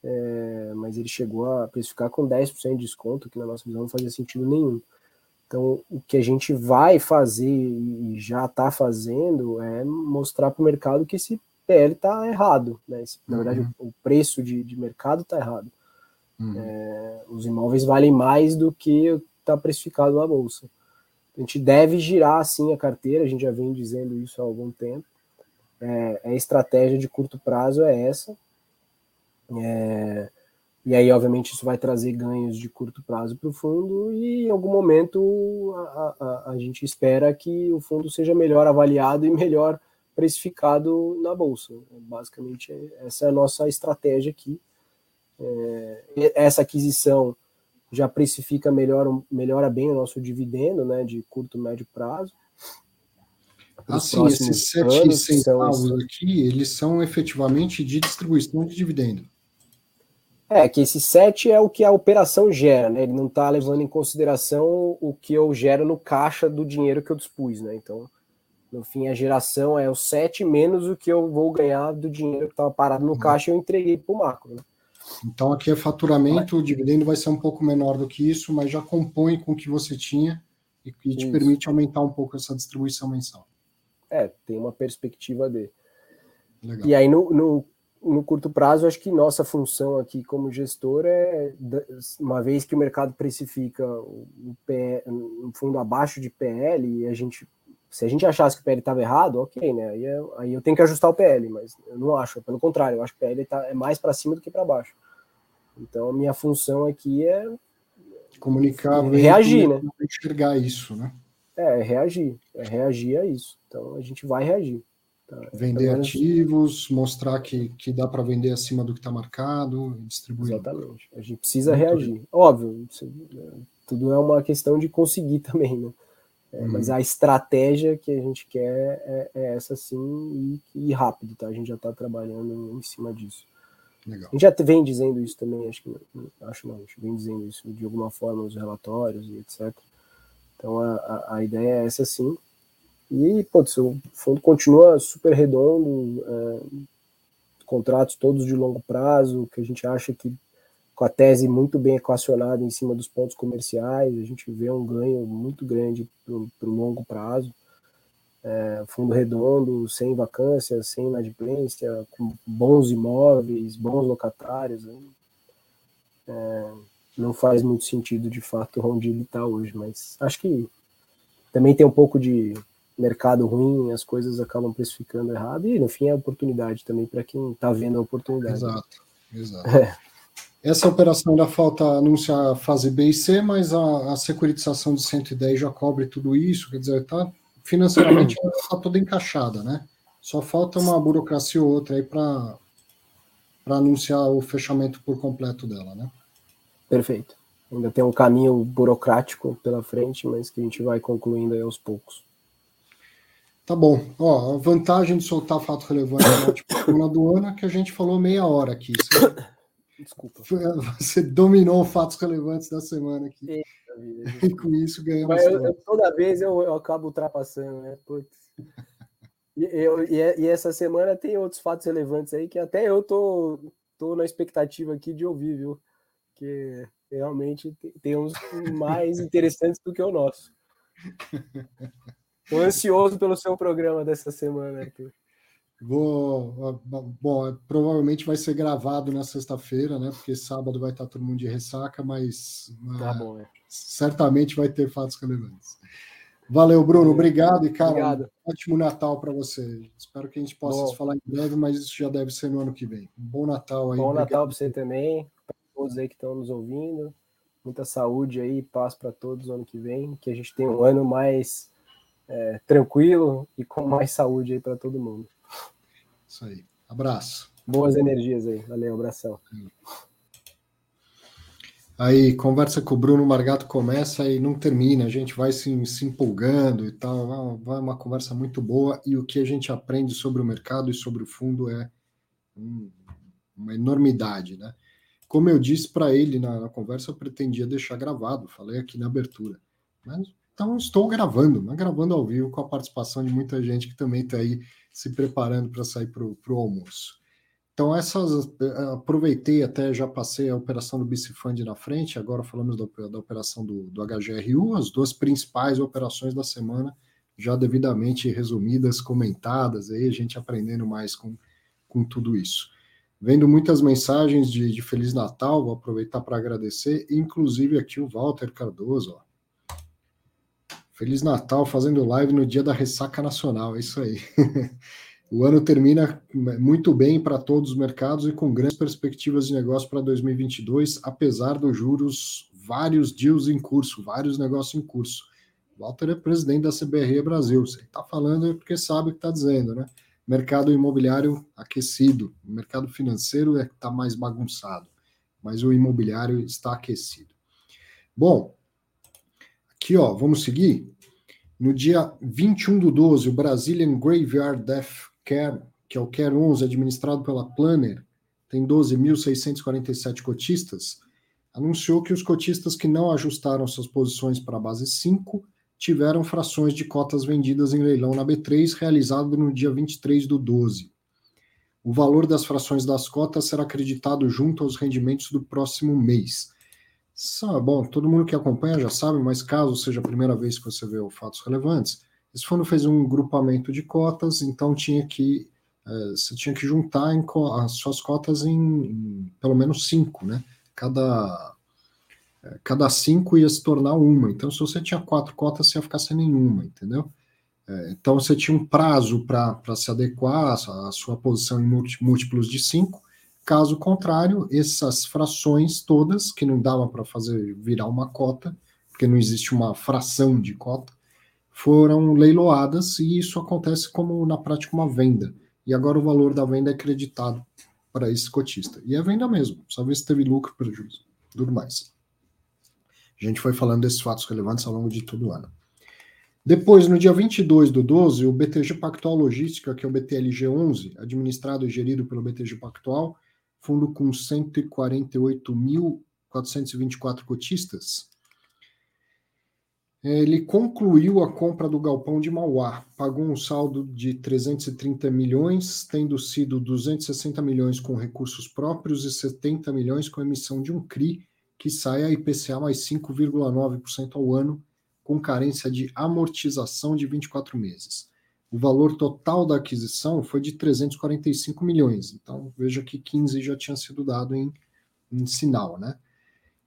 é, mas ele chegou a precificar com 10% de desconto, que na nossa visão não fazia sentido nenhum. Então, o que a gente vai fazer e já está fazendo é mostrar para o mercado que esse PL está errado. Né? Esse, na verdade, uhum. o preço de, de mercado está errado. Uhum. É, os imóveis valem mais do que está precificado na bolsa. A gente deve girar assim a carteira, a gente já vem dizendo isso há algum tempo. É, a estratégia de curto prazo é essa, é, e aí, obviamente, isso vai trazer ganhos de curto prazo para o fundo, e em algum momento a, a, a, gente espera que o fundo seja melhor avaliado e melhor precificado na bolsa. Basicamente, essa é a nossa estratégia aqui. É, essa aquisição já precifica melhor, melhora bem o nosso dividendo né, de curto e médio prazo. Assim, esses sete centavos aqui, eles são efetivamente de distribuição de dividendo. É, que esse 7 é o que a operação gera, né? Ele não está levando em consideração o que eu gero no caixa do dinheiro que eu dispus, né? Então, no fim, a geração é o 7 menos o que eu vou ganhar do dinheiro que estava parado no uhum. caixa e eu entreguei para o macro. Né? Então, aqui é faturamento, o dividendo vai ser um pouco menor do que isso, mas já compõe com o que você tinha e, e te permite aumentar um pouco essa distribuição mensal. É, tem uma perspectiva de. Legal. E aí, no, no no curto prazo, acho que nossa função aqui como gestor é, uma vez que o mercado precifica o PL, um fundo abaixo de PL, e a gente, se a gente achasse que o PL estava errado, ok, né? Aí, eu, aí eu tenho que ajustar o PL, mas eu não acho, pelo contrário, eu acho que o PL tá, é mais para cima do que para baixo. Então a minha função aqui é comunicar, reagir, né? Enxergar isso, né? É, é reagir, é reagir a isso. Então a gente vai reagir. Tá, vender ativos, mostrar que, que dá para vender acima do que está marcado, distribuir. Exatamente. A gente precisa Muito reagir. Bem. Óbvio, tudo é uma questão de conseguir também, né? É, uhum. Mas a estratégia que a gente quer é, é essa sim e, e, rápido, tá? A gente já está trabalhando em cima disso. Legal. A gente já vem dizendo isso também, acho que acho não, a gente vem dizendo isso de alguma forma nos relatórios e etc. Então a, a, a ideia é essa sim. E, pô, o fundo continua super redondo, é, contratos todos de longo prazo, que a gente acha que com a tese muito bem equacionada em cima dos pontos comerciais, a gente vê um ganho muito grande para o longo prazo. É, fundo redondo, sem vacância, sem inadimplência, com bons imóveis, bons locatários. Né? É, não faz muito sentido, de fato, onde ele está hoje, mas acho que também tem um pouco de mercado ruim, as coisas acabam precificando errado, e no fim é oportunidade também para quem está vendo a oportunidade. Exato, exato. É. Essa operação ainda falta anunciar a fase B e C, mas a, a securitização de 110 já cobre tudo isso, quer dizer, tá, financeiramente está toda encaixada, né? Só falta uma burocracia ou outra aí para anunciar o fechamento por completo dela, né? Perfeito. Ainda tem um caminho burocrático pela frente, mas que a gente vai concluindo aí aos poucos. Tá bom. Ó, a vantagem de soltar fato relevante na última do ano é que a gente falou meia hora aqui. Você, Desculpa. Você dominou fatos relevantes da semana aqui. Eita, e com isso ganhamos. Mas eu, eu, toda vez eu, eu, acabo ultrapassando, né? Putz. E, eu, e, e, essa semana tem outros fatos relevantes aí que até eu tô, tô na expectativa aqui de ouvir, viu? Que realmente tem uns mais interessantes do que o nosso. Estou ansioso pelo seu programa dessa semana, Arthur. Vou, bom, provavelmente vai ser gravado na sexta-feira, né? Porque sábado vai estar todo mundo de ressaca, mas tá bom, é. certamente vai ter fatos relevantes. Valeu, Bruno. Obrigado e, cara, Obrigado. Um ótimo Natal para você. Espero que a gente possa falar em breve, mas isso já deve ser no ano que vem. Um bom Natal aí. Bom Obrigado. Natal para você também, para todos aí que estão nos ouvindo. Muita saúde aí, paz para todos no ano que vem. Que a gente tenha um ano mais é, tranquilo e com mais saúde aí para todo mundo. Isso aí. Abraço. Boas energias aí. Valeu, abração. Aí, conversa com o Bruno Margato começa e não termina, a gente vai se, se empolgando e tal. Vai uma conversa muito boa e o que a gente aprende sobre o mercado e sobre o fundo é um, uma enormidade, né? Como eu disse para ele na, na, conversa, eu pretendia deixar gravado, falei aqui na abertura. Mas então estou gravando, mas gravando ao vivo com a participação de muita gente que também está aí se preparando para sair para o almoço. Então, essas eh, aproveitei até já passei a operação do Bicifund na frente, agora falamos da, da operação do, do HGRU, as duas principais operações da semana, já devidamente resumidas, comentadas, aí a gente aprendendo mais com, com tudo isso. Vendo muitas mensagens de, de Feliz Natal, vou aproveitar para agradecer, inclusive aqui o Walter Cardoso, ó, Feliz Natal fazendo live no dia da ressaca nacional, é isso aí. o ano termina muito bem para todos os mercados e com grandes perspectivas de negócio para 2022, apesar dos juros, vários deals em curso, vários negócios em curso. Walter é presidente da CBRE Brasil. Você está falando é porque sabe o que está dizendo, né? Mercado imobiliário aquecido, o mercado financeiro é que está mais bagunçado, mas o imobiliário está aquecido. Bom, Aqui, ó, vamos seguir. No dia 21 do 12, o Brazilian Graveyard Death Care, que é o Care 11, administrado pela Planner, tem 12.647 cotistas, anunciou que os cotistas que não ajustaram suas posições para a base 5 tiveram frações de cotas vendidas em leilão na B3, realizado no dia 23 do 12. O valor das frações das cotas será acreditado junto aos rendimentos do próximo mês. Só, bom, todo mundo que acompanha já sabe, mas caso seja a primeira vez que você vê o Fatos Relevantes, esse fundo fez um grupamento de cotas, então tinha que é, você tinha que juntar as suas cotas em, em, pelo menos cinco, né? Cada, é, cada cinco ia se tornar uma. Então, se você tinha quatro cotas, você ia ficar sem nenhuma, entendeu? É, então, você tinha um prazo para se adequar à sua posição em múltiplos de cinco, Caso contrário, essas frações todas, que não dava para fazer virar uma cota, porque não existe uma fração de cota, foram leiloadas e isso acontece como na prática uma venda. E agora o valor da venda é creditado para esse cotista. E é venda mesmo, só ver se teve lucro, prejuízo, tudo mais. A gente foi falando desses fatos relevantes ao longo de todo o ano. Depois, no dia 22 do 12, o BTG Pactual Logística, que é o BTLG 11, administrado e gerido pelo BTG Pactual, fundo com 148.424 cotistas, ele concluiu a compra do galpão de Mauá, pagou um saldo de 330 milhões, tendo sido 260 milhões com recursos próprios e 70 milhões com emissão de um CRI, que sai a IPCA mais 5,9% ao ano, com carência de amortização de 24 meses. O valor total da aquisição foi de 345 milhões, então veja que 15 já tinha sido dado em, em sinal, né?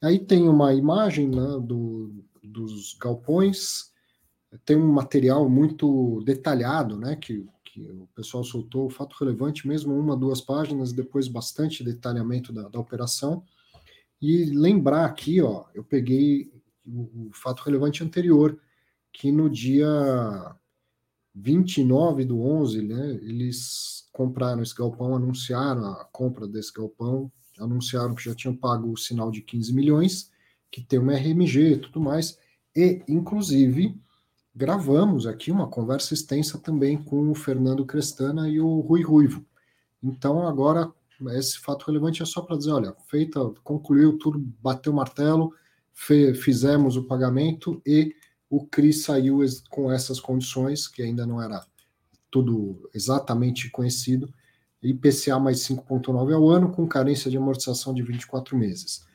Aí tem uma imagem né, do, dos galpões, tem um material muito detalhado, né, que, que o pessoal soltou, fato relevante mesmo, uma, duas páginas, depois bastante detalhamento da, da operação. E lembrar aqui, ó, eu peguei o, o fato relevante anterior, que no dia 29 do 11, né, eles compraram esse galpão, anunciaram a compra desse galpão, anunciaram que já tinham pago o sinal de 15 milhões, que tem uma RMG e tudo mais, e, inclusive, gravamos aqui uma conversa extensa também com o Fernando Crestana e o Rui Ruivo. Então, agora, esse fato relevante é só para dizer, olha, feita, concluiu tudo, bateu o martelo, fe, fizemos o pagamento e o CRI saiu com essas condições, que ainda não era tudo exatamente conhecido, IPCA mais 5,9 ao ano, com carência de amortização de 24 meses.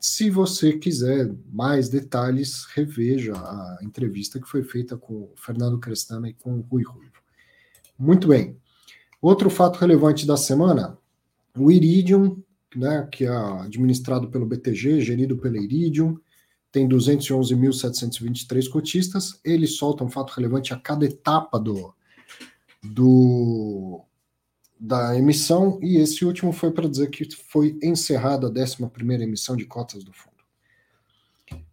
Se você quiser mais detalhes, reveja a entrevista que foi feita com o Fernando Crestana e com o Rui Ruivo. Muito bem. Outro fato relevante da semana, o Iridium, né, que é administrado pelo BTG, gerido pela Iridium, tem 211.723 cotistas. Ele solta um fato relevante a cada etapa do, do da emissão, e esse último foi para dizer que foi encerrada a 11 emissão de cotas do fundo.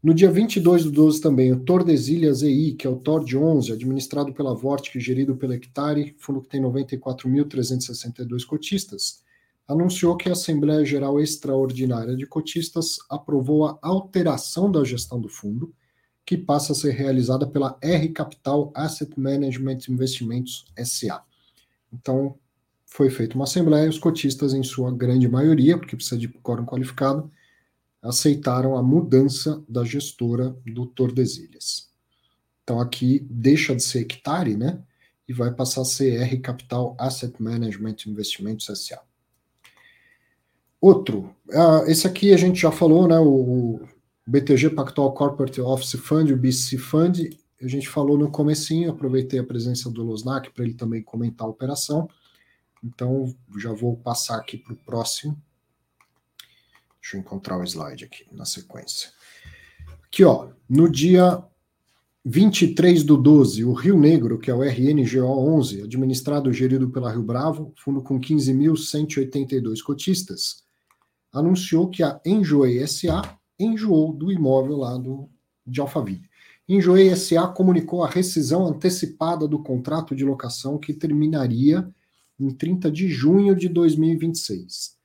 No dia 22 do 12 também, o Tordesilhas EI, que é o TORD 11, administrado pela Vortic e gerido pela Hectare, fundo que tem 94.362 cotistas, anunciou que a Assembleia Geral Extraordinária de Cotistas aprovou a alteração da gestão do fundo, que passa a ser realizada pela R Capital Asset Management Investimentos SA. Então, foi feita uma assembleia e os cotistas, em sua grande maioria, porque precisa de quórum qualificado, aceitaram a mudança da gestora do Tordesilhas. Então aqui deixa de ser hectare, né? E vai passar a ser R Capital Asset Management Investimentos SA. Outro, uh, esse aqui a gente já falou, né? O BTG Pactual Corporate Office Fund, o BC Fund, a gente falou no comecinho, aproveitei a presença do Losnak para ele também comentar a operação. Então, já vou passar aqui para o próximo. Deixa eu encontrar o slide aqui na sequência. Aqui, ó, no dia 23 do 12, o Rio Negro, que é o RNGO 11, administrado e gerido pela Rio Bravo, fundo com 15.182 cotistas, anunciou que a Enjoei SA enjoou do imóvel lá do, de Alphaville. Enjoei SA comunicou a rescisão antecipada do contrato de locação que terminaria em 30 de junho de 2026.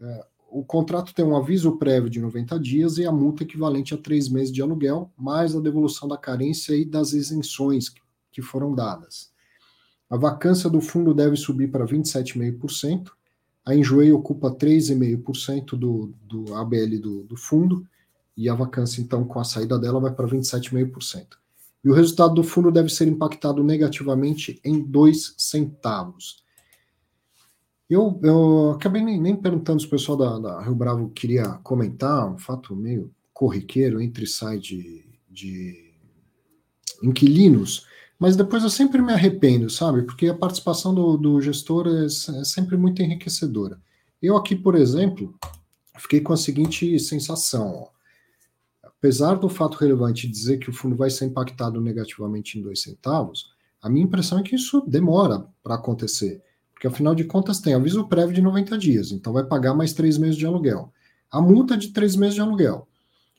É, o contrato tem um aviso prévio de 90 dias e a multa equivalente a três meses de aluguel, mais a devolução da carência e das isenções que foram dadas. A vacância do fundo deve subir para 27,5%. A Enjoei ocupa 3,5% do, do ABL do, do fundo, e a vacância, então, com a saída dela, vai para 27,5%. E o resultado do fundo deve ser impactado negativamente em 2 centavos. Eu, eu acabei nem, nem perguntando se o pessoal da, da, Rio Bravo queria comentar um fato meio corriqueiro entre site de, de inquilinos, mas depois eu sempre me arrependo, sabe? Porque a participação do, do gestor é, é sempre muito enriquecedora. Eu aqui, por exemplo, fiquei com a seguinte sensação. Ó. Apesar do fato relevante dizer que o fundo vai ser impactado negativamente em dois centavos, a minha impressão é que isso demora para acontecer. Porque afinal de contas tem aviso prévio de 90 dias, então vai pagar mais três meses de aluguel. A multa de três meses de aluguel.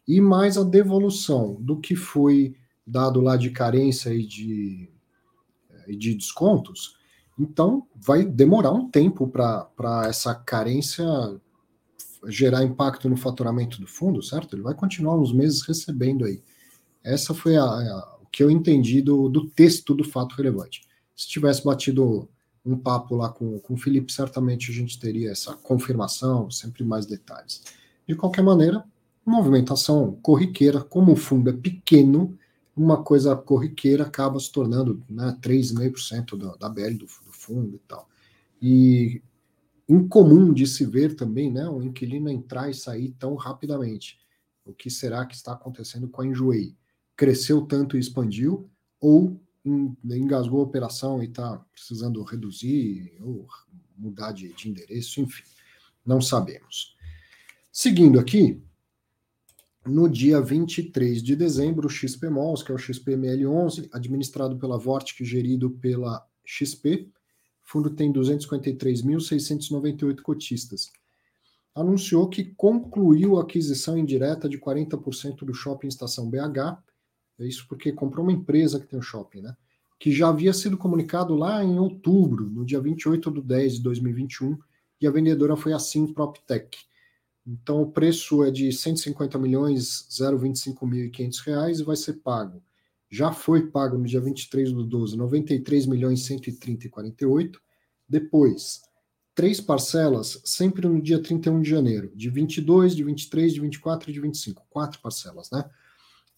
E mais a devolução do que foi dado lá de carência e de, e de descontos, então vai demorar um tempo para essa carência gerar impacto no faturamento do fundo, certo? Ele vai continuar uns meses recebendo aí. Essa foi a, a, o que eu entendi do, do texto do fato relevante. Se tivesse batido um papo lá com, com o Felipe, certamente a gente teria essa confirmação, sempre mais detalhes. De qualquer maneira, movimentação corriqueira, como o fundo é pequeno, uma coisa corriqueira acaba se tornando né, 3,5% da, da BL do, do fundo e tal. E incomum de se ver também, né, um inquilino entrar e sair tão rapidamente. O que será que está acontecendo com a Enjoei? Cresceu tanto e expandiu, ou engasgou a operação e está precisando reduzir ou mudar de, de endereço, enfim, não sabemos. Seguindo aqui, no dia 23 de dezembro, o XPMOLS, que é o XPML11, administrado pela Vortic, gerido pela XP, o fundo tem 253.698 cotistas. Anunciou que concluiu a aquisição indireta de 40% do shopping Estação BH. É isso porque comprou uma empresa que tem o shopping, né? Que já havia sido comunicado lá em outubro, no dia 28 de 10 de 2021, e a vendedora foi a Sim PropTech. Então o preço é de 150 milhões 025.500 reais e vai ser pago já foi pago no dia 23 do 12, 93 milhões 130 e 48. Depois, três parcelas, sempre no dia 31 de janeiro, de 22, de 23, de 24 e de 25. Quatro parcelas, né?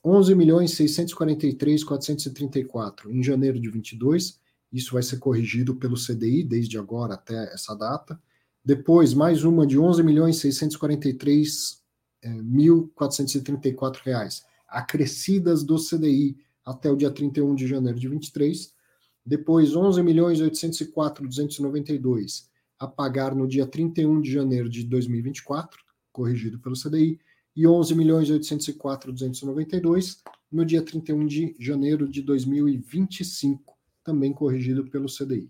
11 milhões 643 434 em janeiro de 22. Isso vai ser corrigido pelo CDI desde agora até essa data. Depois, mais uma de 11 milhões 643 é, 1.434 reais, acrescidas do CDI até o dia 31 de janeiro de 23, depois 11 milhões 804 292 a pagar no dia 31 de janeiro de 2024, corrigido pelo CDI, e 11 milhões 804 292 no dia 31 de janeiro de 2025, também corrigido pelo CDI.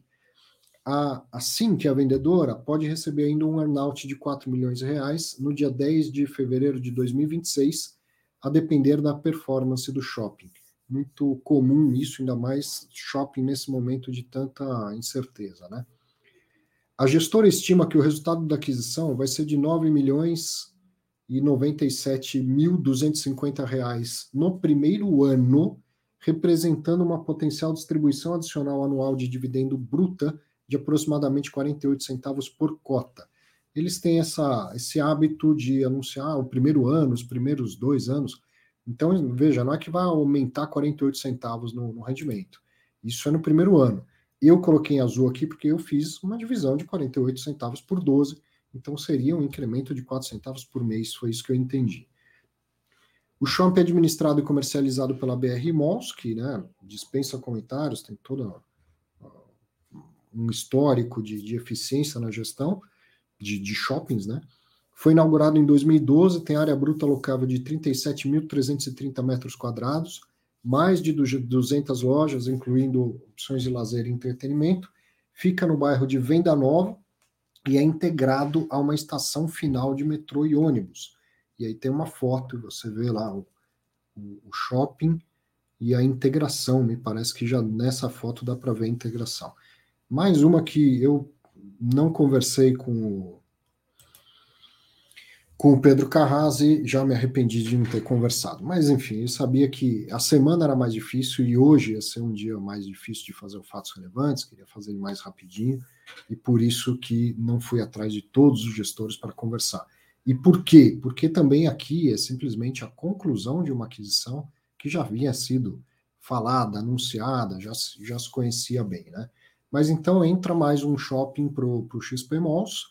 A, assim que a vendedora pode receber ainda um earnout de 4 milhões de reais no dia 10 de fevereiro de 2026, a depender da performance do shopping muito comum isso, ainda mais shopping nesse momento de tanta incerteza, né? A gestora estima que o resultado da aquisição vai ser de 9 milhões e 97.250 reais no primeiro ano, representando uma potencial distribuição adicional anual de dividendo bruta de aproximadamente 48 centavos por cota. Eles têm essa, esse hábito de anunciar o primeiro ano, os primeiros dois anos, então, veja, não é que vai aumentar 48 centavos no, no rendimento. Isso é no primeiro ano. Eu coloquei em azul aqui porque eu fiz uma divisão de 48 centavos por 12, então seria um incremento de 4 centavos por mês, foi isso que eu entendi. O shopping é administrado e comercializado pela BR Malls, que né, dispensa comentários, tem todo um histórico de, de eficiência na gestão de, de shoppings, né? Foi inaugurado em 2012, tem área bruta locável de 37.330 metros quadrados, mais de 200 lojas, incluindo opções de lazer e entretenimento. Fica no bairro de Venda Nova e é integrado a uma estação final de metrô e ônibus. E aí tem uma foto, você vê lá o, o shopping e a integração. Me parece que já nessa foto dá para ver a integração. Mais uma que eu não conversei com o com o Pedro Carrasi, já me arrependi de não ter conversado. Mas, enfim, eu sabia que a semana era mais difícil e hoje ia ser um dia mais difícil de fazer os fatos relevantes, queria fazer mais rapidinho, e por isso que não fui atrás de todos os gestores para conversar. E por quê? Porque também aqui é simplesmente a conclusão de uma aquisição que já havia sido falada, anunciada, já, já se conhecia bem, né? Mas então entra mais um shopping para o XP Malls,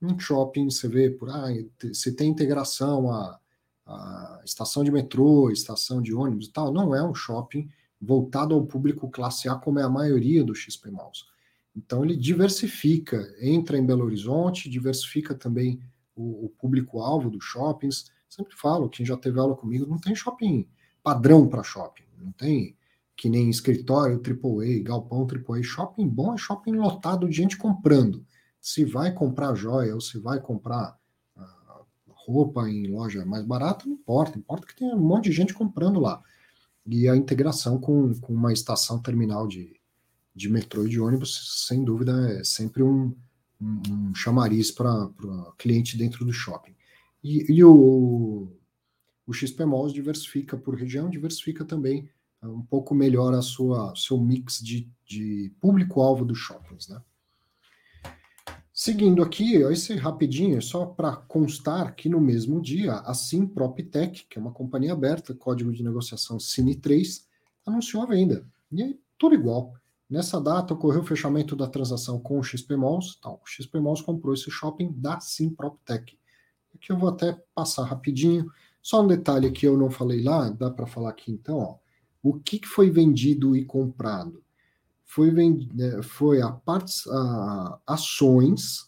um shopping, você vê por ah, se tem integração a, a estação de metrô, estação de ônibus e tal, não é um shopping voltado ao público classe A, como é a maioria do XP Malls. Então ele diversifica, entra em Belo Horizonte, diversifica também o, o público-alvo dos shoppings. Sempre falo, quem já teve aula comigo, não tem shopping padrão para shopping, não tem que nem escritório AAA, galpão AAA. Shopping bom é shopping lotado de gente comprando se vai comprar joia ou se vai comprar uh, roupa em loja mais barata, não importa, importa que tenha um monte de gente comprando lá. e a integração com, com uma estação terminal de, de metrô e de ônibus, sem dúvida, é sempre um, um, um chamariz para cliente dentro do shopping. E, e o, o XP Malls diversifica por região, diversifica também um pouco melhor a sua seu mix de, de público-alvo dos shoppings, né? Seguindo aqui, esse rapidinho, só para constar que no mesmo dia, a Simproptech, que é uma companhia aberta, código de negociação Cine3, anunciou a venda. E aí, tudo igual. Nessa data, ocorreu o fechamento da transação com o XP Malls. Então, o XP Malls comprou esse shopping da Simproptech. Aqui eu vou até passar rapidinho. Só um detalhe que eu não falei lá, dá para falar aqui então. Ó. O que, foi vendido e comprado? foi, né, foi a, partes, a ações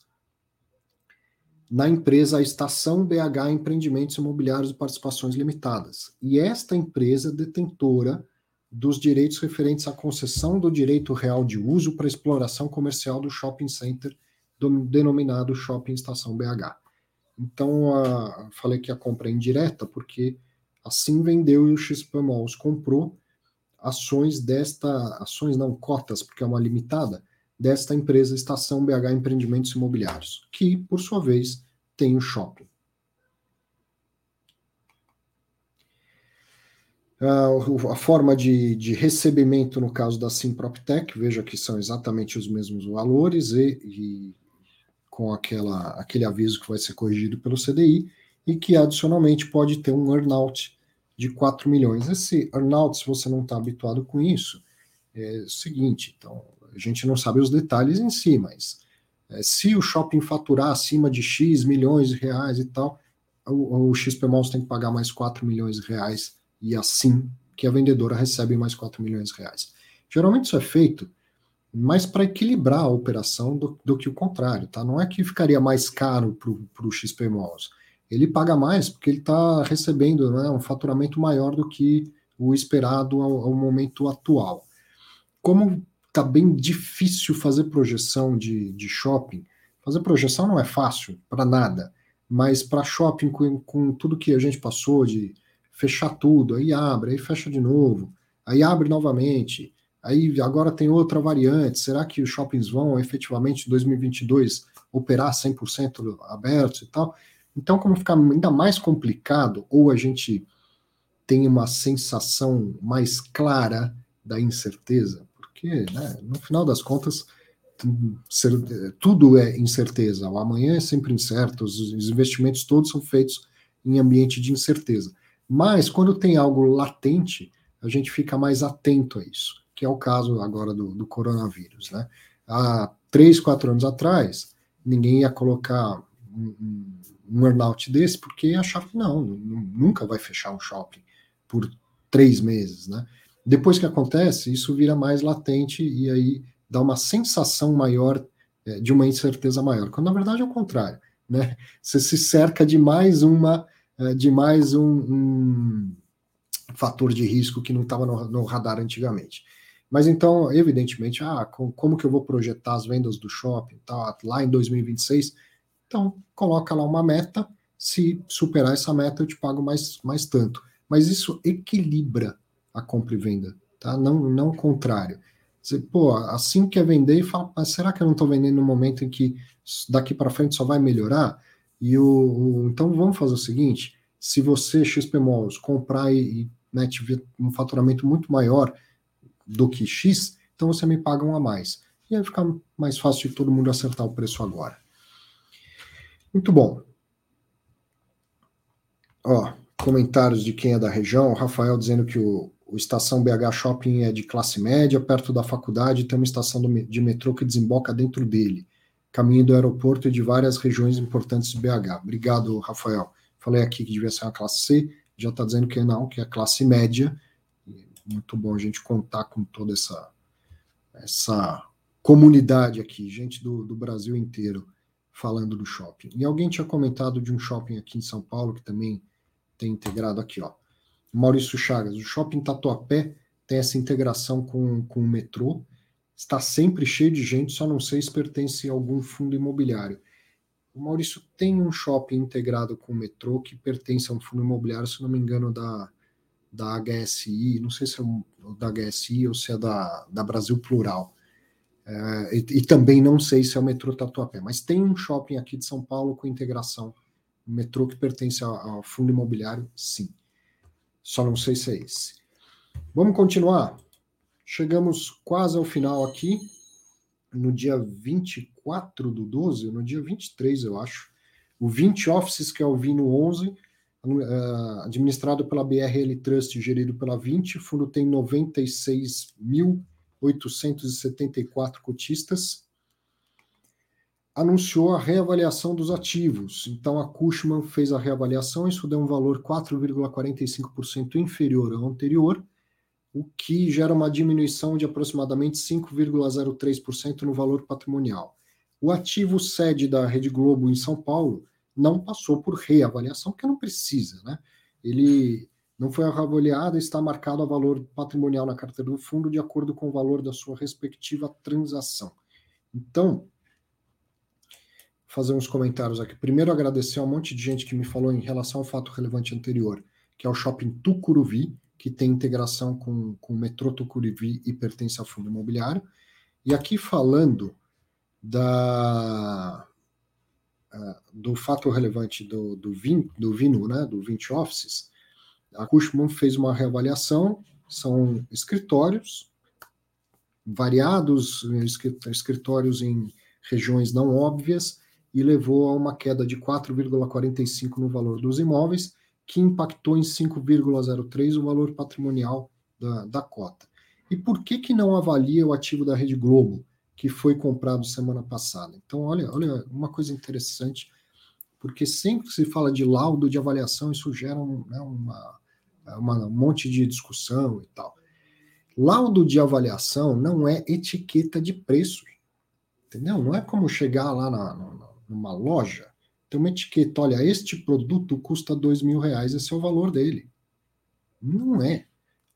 na empresa Estação BH Empreendimentos Imobiliários e Participações Limitadas. E esta empresa detentora dos direitos referentes à concessão do direito real de uso para exploração comercial do shopping center do, denominado Shopping Estação BH. Então, a, falei que a compra é indireta porque assim vendeu e o XP Malls comprou ações desta, ações não cotas, porque é uma limitada, desta empresa Estação BH Empreendimentos Imobiliários, que, por sua vez, tem o shopping. Uh, a forma de, de, recebimento no caso da Simproptech, veja que são exatamente os mesmos valores e, e, com aquela, aquele aviso que vai ser corrigido pelo CDI e que adicionalmente pode ter um earnout de 4 milhões. Esse earnout, se você não está habituado com isso, é o seguinte, então, a gente não sabe os detalhes em si, mas é, se o shopping faturar acima de X milhões de reais e tal, o, o XP Malls tem que pagar mais 4 milhões de reais e assim que a vendedora recebe mais 4 milhões de reais. Geralmente isso é feito mais para equilibrar a operação do, do, que o contrário, tá? Não é que ficaria mais caro para o XP Malls ele paga mais porque ele está recebendo né, um faturamento maior do que o esperado ao, ao momento atual. Como está bem difícil fazer projeção de, de shopping, fazer projeção não é fácil para nada, mas para shopping, com, com tudo que a gente passou de fechar tudo, aí abre, aí fecha de novo, aí abre novamente, aí agora tem outra variante, será que os shoppings vão efetivamente em 2022 operar 100% abertos e tal? Então, como fica ainda mais complicado, ou a gente tem uma sensação mais clara da incerteza, porque né, no final das contas tudo é incerteza, o amanhã é sempre incerto, os investimentos todos são feitos em ambiente de incerteza. Mas quando tem algo latente, a gente fica mais atento a isso, que é o caso agora do, do coronavírus. Né? Há três, quatro anos atrás, ninguém ia colocar um, um earnout desse, porque achava que não, nunca vai fechar um shopping por três meses, né? Depois que acontece, isso vira mais latente e aí dá uma sensação maior é, de uma incerteza maior, quando na verdade é o contrário, né? Você se cerca de mais uma, é, de mais um, um, fator de risco que não estava no, no, radar antigamente. Mas então, evidentemente, ah, com, como que eu vou projetar as vendas do shopping, tá, lá em 2026? Então, coloca lá uma meta, se superar essa meta, eu te pago mais, mais tanto. Mas isso equilibra a compra e venda, tá? Não, não o contrário. Você, pô, assim que é vender e fala, mas será que eu não estou vendendo no momento em que daqui para frente só vai melhorar? E o, o, então vamos fazer o seguinte: se você, XP Malls, comprar e, e né, tiver um faturamento muito maior do que X, então você me paga um a mais. E aí fica mais fácil de todo mundo acertar o preço agora. Muito bom. Ó, comentários de quem é da região. O Rafael dizendo que o, o Estação BH Shopping é de classe média, perto da faculdade, tem uma estação do, de metrô que desemboca dentro dele, caminho do aeroporto e de várias regiões importantes de BH. Obrigado, Rafael. Falei aqui que devia ser uma classe C, já está dizendo que não, que é classe média. Muito bom a gente contar com toda essa, essa comunidade aqui, gente do, do Brasil inteiro falando do shopping. E alguém tinha comentado de um shopping aqui em São Paulo que também tem integrado aqui, ó. Maurício Chagas, o shopping Tatuapé tem essa integração com, com o metrô, está sempre cheio de gente, só não sei se pertence a algum fundo imobiliário. O Maurício tem um shopping integrado com o metrô que pertence a um fundo imobiliário, se não me engano, da, da HSI, não sei se é da HSI ou se é da, da Brasil Plural. É, e, e, também não sei se é o metrô Tatuapé, mas tem um shopping aqui de São Paulo com integração, um metrô que pertence ao, ao fundo imobiliário, sim. Só não sei se é esse. Vamos continuar? Chegamos quase ao final aqui, no dia 24 do 12, no dia 23, eu acho. O 20 Offices, que é o Vino 11, uh, administrado pela BRL Trust, gerido pela 20. O fundo tem 96.874 cotistas. Anunciou a reavaliação dos ativos. Então, a Cushman fez a reavaliação, isso deu um valor 4,45% inferior ao anterior, o que gera uma diminuição de aproximadamente 5,03% no valor patrimonial. O ativo sede da Rede Globo em São Paulo não passou por reavaliação, porque não precisa, né? Ele não foi reavaliado, está marcado a valor patrimonial na carteira do fundo de acordo com o valor da sua respectiva transação. Então, fazer uns comentários aqui. Primeiro, agradecer a um monte de gente que me falou em relação ao fato relevante anterior, que é o shopping Tucuruvi, que tem integração com, com o metrô Tucuruvi e pertence ao fundo imobiliário. E aqui falando da uh, do fato relevante do, do, vin, do Vino, né, do 20 Offices, a Cushman fez uma reavaliação, são escritórios variados, escritórios em regiões não óbvias, e levou a uma queda de 4,45 no valor dos imóveis, que impactou em 5,03 o valor patrimonial da, da cota. E por que, que não avalia o ativo da Rede Globo? que foi comprado semana passada. Então, olha, olha uma coisa interessante, porque sempre que se fala de laudo de avaliação, isso gera um, né, uma, uma, um monte de discussão e tal. Laudo de avaliação não é etiqueta de preço, entendeu? Não é como chegar lá na, na, numa loja, tem uma etiqueta, olha, este produto custa dois mil reais, esse é o valor dele. Não é.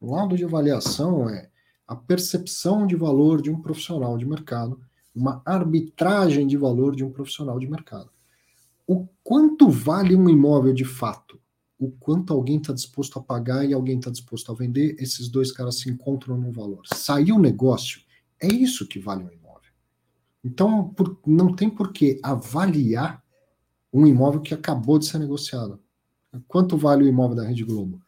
Laudo de avaliação é a percepção de valor de um profissional de mercado, uma arbitragem de valor de um profissional de mercado. O quanto vale um imóvel de fato? O quanto alguém está disposto a pagar e alguém está disposto a vender, esses dois caras se encontram no valor. Saiu o negócio, é isso que vale um imóvel. Então, por, não tem por que avaliar um imóvel que acabou de ser negociado. Quanto vale o imóvel da Rede Globo?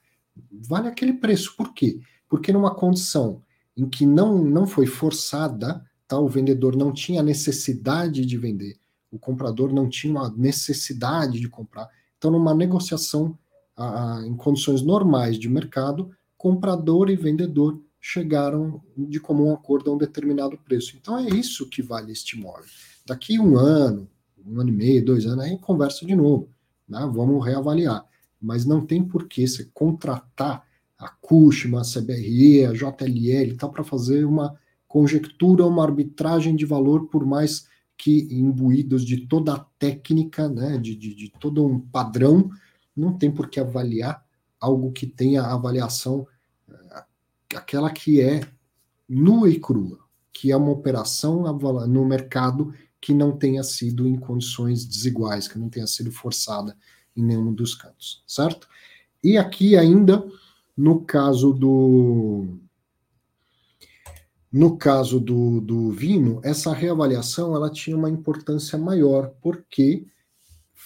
Vale aquele preço. Por quê? Porque numa condição em que não, não foi forçada, tá? o vendedor não tinha necessidade de vender, o comprador não tinha uma necessidade de comprar. Então, numa negociação a, a, em condições normais de mercado, comprador e vendedor chegaram de comum acordo a um determinado preço. Então, é isso que vale este imóvel. Daqui um ano, um ano e meio, dois anos, aí conversa de novo. Né? Vamos reavaliar. Mas não tem por que você contratar a Cushman, a CBRE, a JLL, tá para fazer uma conjectura, uma arbitragem de valor, por mais que imbuídos de toda a técnica, né, de, de, de todo um padrão, não tem por que avaliar algo que tenha avaliação, eh, aquela que é nua e crua, que é uma operação no mercado que não tenha sido em condições desiguais, que não tenha sido forçada em nenhum dos cantos, certo? E aqui ainda no caso do no caso do, do Vino, essa reavaliação ela tinha uma importância maior, porque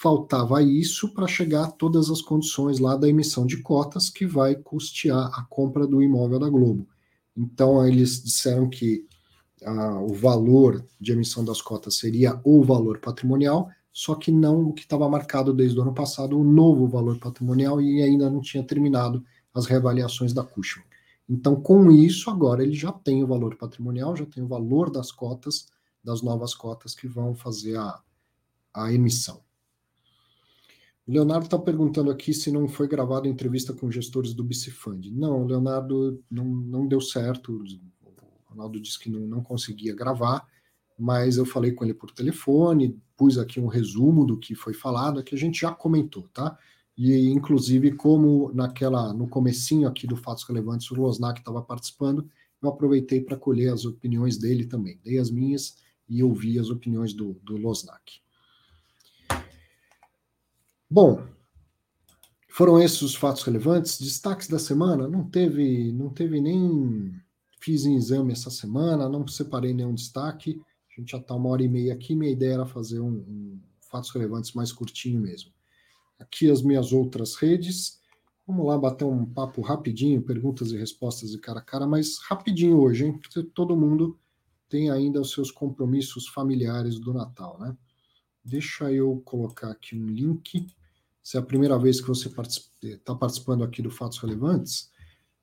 faltava isso para chegar a todas as condições lá da emissão de cotas que vai custear a compra do imóvel da Globo. Então eles disseram que ah, o valor de emissão das cotas seria o valor patrimonial, só que não o que estava marcado desde o ano passado, o novo valor patrimonial, e ainda não tinha terminado as reavaliações da Cushman. Então, com isso, agora ele já tem o valor patrimonial, já tem o valor das cotas, das novas cotas que vão fazer a, a emissão. Leonardo está perguntando aqui se não foi gravada entrevista com gestores do Bicifund. Não, Leonardo, não, não deu certo. O Ronaldo disse que não, não conseguia gravar, mas eu falei com ele por telefone, pus aqui um resumo do que foi falado, que a gente já comentou, tá? E, inclusive, como naquela no comecinho aqui do Fatos Relevantes, o Losnak estava participando, eu aproveitei para colher as opiniões dele também. Dei as minhas e ouvi as opiniões do, do Losnak. Bom, Foram esses os fatos relevantes. Destaques da semana? Não teve, não teve nem. Fiz em exame essa semana, não separei nenhum destaque. A gente já está uma hora e meia aqui. Minha ideia era fazer um, um fatos relevantes mais curtinho mesmo. Aqui as minhas outras redes. Vamos lá bater um papo rapidinho, perguntas e respostas de cara a cara, mas rapidinho hoje, hein? Porque todo mundo tem ainda os seus compromissos familiares do Natal, né? Deixa eu colocar aqui um link se é a primeira vez que você está particip participando aqui do Fatos Relevantes,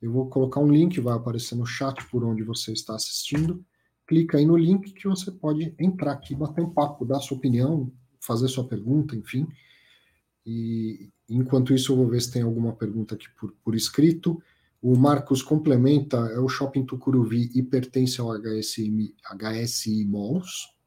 eu vou colocar um link, vai aparecer no chat por onde você está assistindo. Clica aí no link que você pode entrar aqui, bater um papo, dar sua opinião, fazer sua pergunta, enfim. E enquanto isso, eu vou ver se tem alguma pergunta aqui por, por escrito. O Marcos complementa, é o Shopping Tucuruvi e pertence ao HSI, HSI Malls.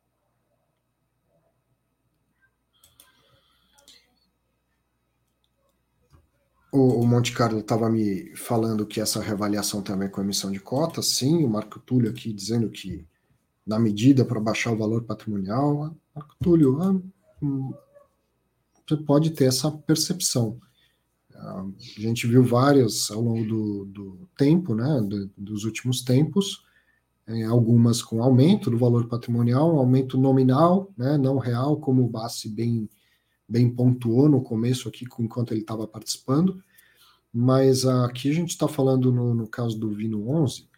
O, Monte Carlo estava me falando que essa reavaliação também é com emissão de cotas, sim, o Marco Túlio aqui dizendo que na medida para baixar o valor patrimonial, Marco Túlio, ah, hum, você pode ter essa percepção. Ah, a gente viu várias ao longo do, do tempo, né, do, dos últimos tempos, é, algumas com aumento do valor patrimonial, um aumento nominal, né, não real, como o Bassi bem bem pontuou no começo aqui, enquanto ele estava participando, mas aqui a gente está falando, no, no, caso do Vino 11,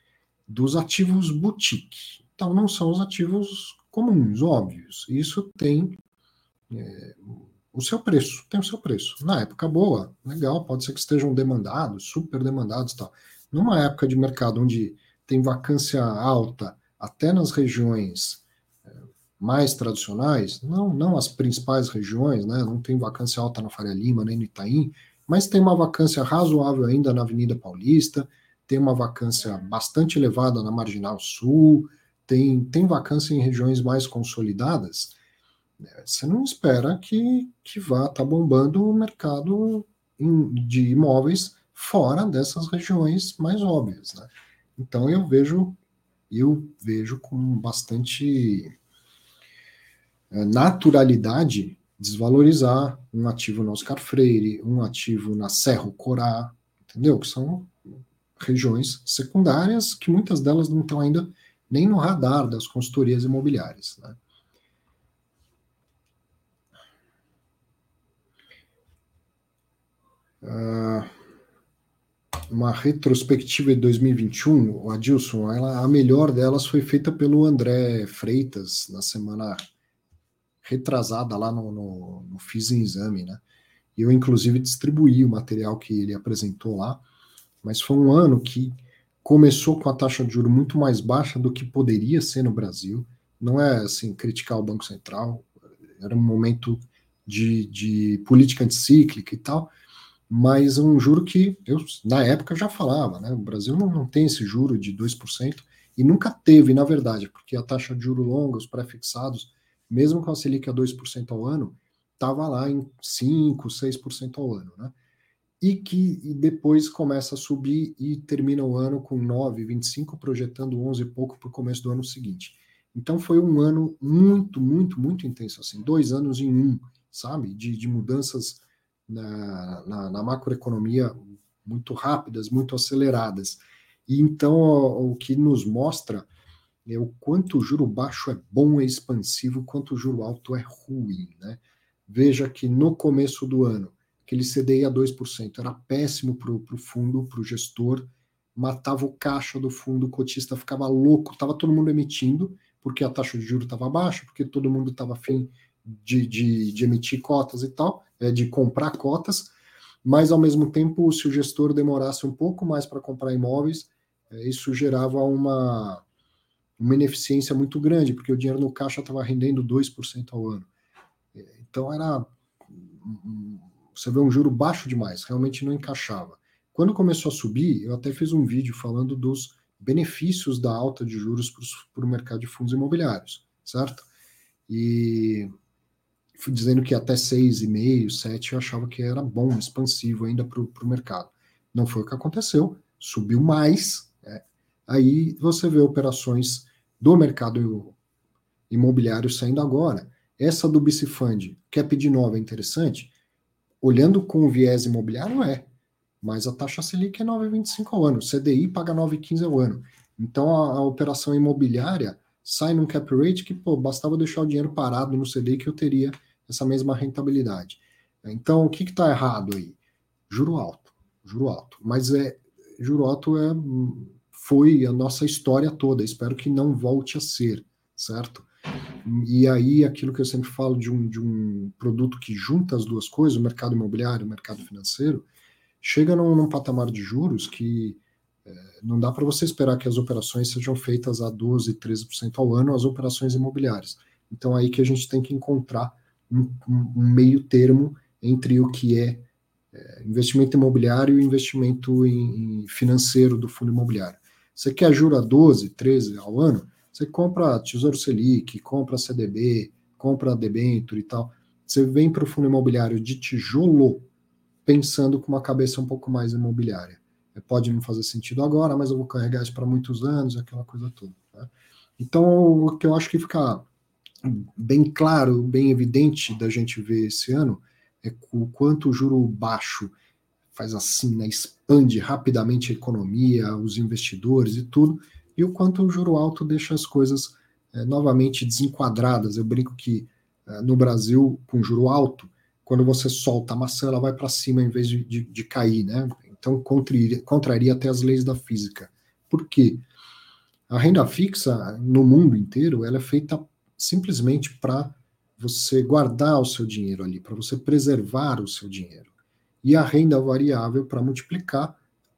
dos ativos boutique. Então, não são os ativos comuns, óbvios. Isso tem é, o seu preço, tem o seu preço. Na época boa, legal, pode ser que estejam demandados, super demandados tal. Numa época de mercado onde tem vacância alta, até nas regiões mais tradicionais, não, não as principais regiões, né? não tem vacância alta na Faria Lima nem no Itaim, mas tem uma vacância razoável ainda na Avenida Paulista, tem uma vacância bastante elevada na Marginal Sul, tem, tem vacância em regiões mais consolidadas. Você não espera que, que vá estar tá bombando o mercado de imóveis fora dessas regiões mais óbvias. Né? Então eu vejo eu vejo com bastante naturalidade desvalorizar um ativo no Oscar Freire, um ativo na Serra Corá, entendeu? Que são regiões secundárias que muitas delas não estão ainda nem no radar das consultorias imobiliárias. Né? Uh, uma retrospectiva de 2021, o Adilson, ela, a melhor delas foi feita pelo André Freitas na semana retrasada lá no, no, no Fiz em Exame, né? Eu, inclusive, distribuí o material que ele apresentou lá, mas foi um ano que começou com a taxa de juro muito mais baixa do que poderia ser no Brasil. Não é assim criticar o Banco Central, era um momento de, de política anticíclica e tal, mas um juro que eu, na época, já falava, né? O Brasil não, não tem esse juro de 2%, e nunca teve, na verdade, porque a taxa de juro longa, os pré-fixados, mesmo com a Selic a 2% ao ano, estava lá em 5%, 6% ao ano, né? E que e depois começa a subir e termina o ano com 9, 25, projetando 11 e pouco para o começo do ano seguinte. Então foi um ano muito, muito, muito intenso, assim, dois anos em um, sabe? De, de mudanças na, na, na macroeconomia muito rápidas, muito aceleradas. E então o, o que nos mostra é o quanto o juro baixo é bom, é expansivo, quanto o juro alto é ruim. Né? Veja que no começo do ano, aquele CDI a 2% era péssimo para o fundo, para o gestor, matava o caixa do fundo, o cotista ficava louco, estava todo mundo emitindo, porque a taxa de juros estava baixa, porque todo mundo estava afim de, de, de, emitir cotas e tal, é, de comprar cotas, mas ao mesmo tempo, se o gestor demorasse um pouco mais para comprar imóveis, é, isso gerava uma uma ineficiência muito grande, porque o dinheiro no caixa estava rendendo 2% ao ano. Então era. Você vê um juro baixo demais, realmente não encaixava. Quando começou a subir, eu até fiz um vídeo falando dos benefícios da alta de juros para o mercado de fundos imobiliários, certo? E fui dizendo que até 6,5, 7 eu achava que era bom, expansivo ainda para o mercado. Não foi o que aconteceu, subiu mais. Né? Aí você vê operações do mercado imobiliário saindo agora. Essa do Bicifund, cap de nova é interessante. olhando com o viés imobiliário, é. Mas a taxa Selic é 9,25 ao ano, CDI paga 9,15 ao ano. Então a, a, operação imobiliária sai num cap rate que, pô, bastava deixar o dinheiro parado no CDI que eu teria essa mesma rentabilidade. Então, o que está errado aí? Juro alto, juro alto. Mas é juro alto é, foi a nossa história toda. Espero que não volte a ser, certo? E aí, aquilo que eu sempre falo de um, de um produto que junta as duas coisas, o mercado imobiliário e o mercado financeiro, chega num, num patamar de juros que é, não dá para você esperar que as operações sejam feitas a 12%, 13% ao ano, as operações imobiliárias. Então, aí que a gente tem que encontrar um, um meio termo entre o que é, é investimento imobiliário e investimento em, em financeiro do fundo imobiliário. Você quer juro a 12, 13 ao ano? Você compra Tesouro Selic, compra CDB, compra debênture e tal. Você vem para o fundo imobiliário de tijolo pensando com uma cabeça um pouco mais imobiliária. É, pode não fazer sentido agora, mas eu vou carregar isso para muitos anos, aquela coisa toda. Tá? Então, o que eu acho que fica bem claro, bem evidente da gente ver esse ano é o quanto o juro baixo faz assim, né, expande rapidamente a economia, os investidores e tudo, e o quanto o juro alto deixa as coisas é, novamente desenquadradas. Eu brinco que é, no Brasil, com juro alto, quando você solta a maçã, ela vai para cima em vez de, de, de, cair, né? Então contraria, contraria até as leis da física. Por quê? A renda fixa no mundo inteiro ela é feita simplesmente para você guardar o seu dinheiro ali, para você preservar o seu dinheiro. E a renda variável para multiplicar,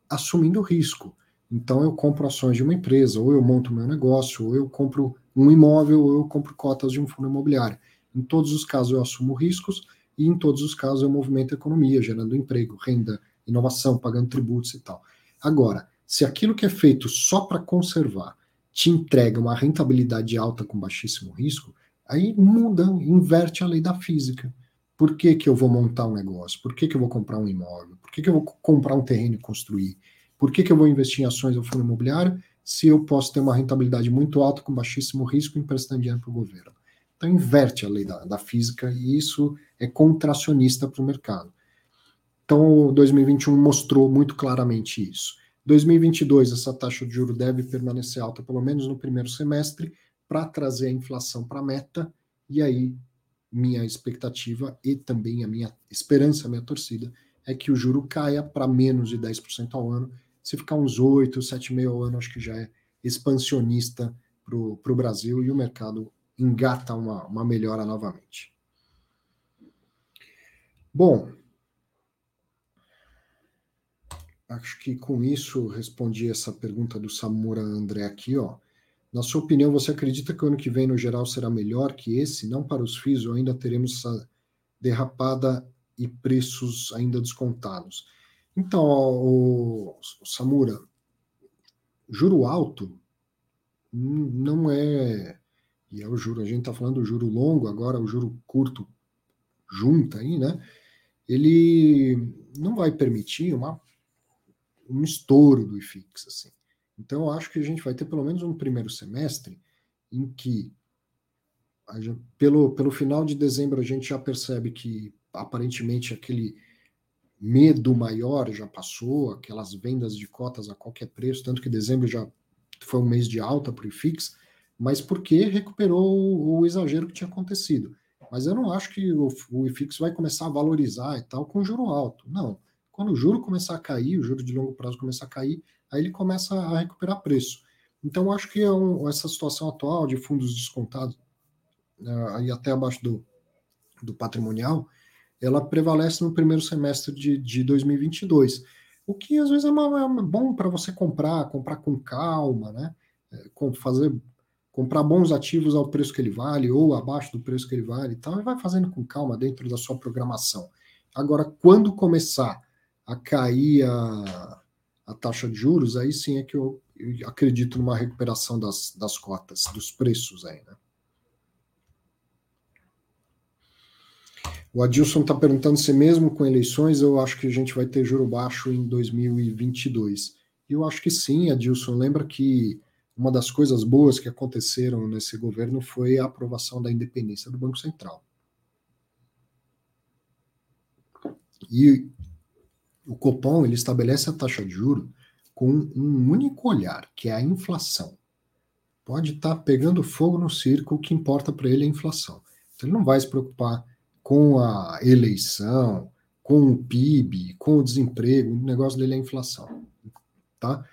assumindo risco. Então eu compro ações de uma empresa, ou eu monto meu negócio, ou eu compro um imóvel, ou eu compro cotas de um fundo imobiliário. Em todos os casos eu assumo riscos e em todos os casos eu movimento a economia, gerando emprego, renda, inovação, pagando tributos e tal. Agora, se aquilo que é feito só para conservar te entrega uma rentabilidade alta com baixíssimo risco, aí muda, inverte a lei da física. Por que, que eu vou montar um negócio? Por que, que eu vou comprar um imóvel? Por que, que eu vou comprar um terreno e construir? Por que, que eu vou investir em ações ou fundo imobiliário se eu posso ter uma rentabilidade muito alta com baixíssimo risco emprestando dinheiro para o governo? Então inverte a lei da, da física e isso é contracionista para o mercado. Então 2021 mostrou muito claramente isso. 2022 essa taxa de juro deve permanecer alta pelo menos no primeiro semestre para trazer a inflação para a meta e aí minha expectativa e também a minha esperança, a minha torcida é que o juro caia para menos de 10% ao ano se ficar uns 8, 7,5 ao ano, acho que já é expansionista para o Brasil e o mercado engata uma, uma melhora novamente. Bom, acho que com isso respondi essa pergunta do Samura André aqui, ó. Na sua opinião, você acredita que o ano que vem, no geral, será melhor que esse? Não para os FIIs ou ainda teremos essa derrapada e preços ainda descontados? Então, o, o Samura, juro alto não é. E é o juro, a gente está falando do juro longo, agora o juro curto junta aí, né? Ele não vai permitir uma, um estouro do IFIX, assim. Então, eu acho que a gente vai ter pelo menos um primeiro semestre em que, pelo, pelo final de dezembro, a gente já percebe que aparentemente aquele medo maior já passou, aquelas vendas de cotas a qualquer preço, tanto que dezembro já foi um mês de alta para o IFIX, mas porque recuperou o, exagero que tinha acontecido. Mas eu não acho que o, o IFIX vai começar a valorizar e tal com juro alto. Não. Quando o juro começar a cair, o juro de longo prazo começar a cair, aí ele começa a recuperar preço. Então, acho que é um, essa situação atual de fundos descontados, uh, aí até abaixo do, do patrimonial, ela prevalece no primeiro semestre de, de 2022. O que às vezes é, uma, é bom para você comprar, comprar com calma, né? É, com, fazer comprar bons ativos ao preço que ele vale ou abaixo do preço que ele vale e tal, e vai fazendo com calma dentro da sua programação. Agora, quando começar a cair a, a taxa de juros, aí sim é que eu, eu acredito numa recuperação das, das cotas, dos preços aí, né? O Adilson está perguntando se mesmo com eleições eu acho que a gente vai ter juro baixo em 2022. E eu acho que sim, Adilson. Lembra que uma das coisas boas que aconteceram nesse governo foi a aprovação da independência do Banco Central. E o Copom ele estabelece a taxa de juro com um único olhar, que é a inflação. Pode estar tá pegando fogo no circo, o que importa para ele é a inflação. Então, ele não vai se preocupar com a eleição, com o PIB, com o desemprego, o negócio dele é a inflação. Tá?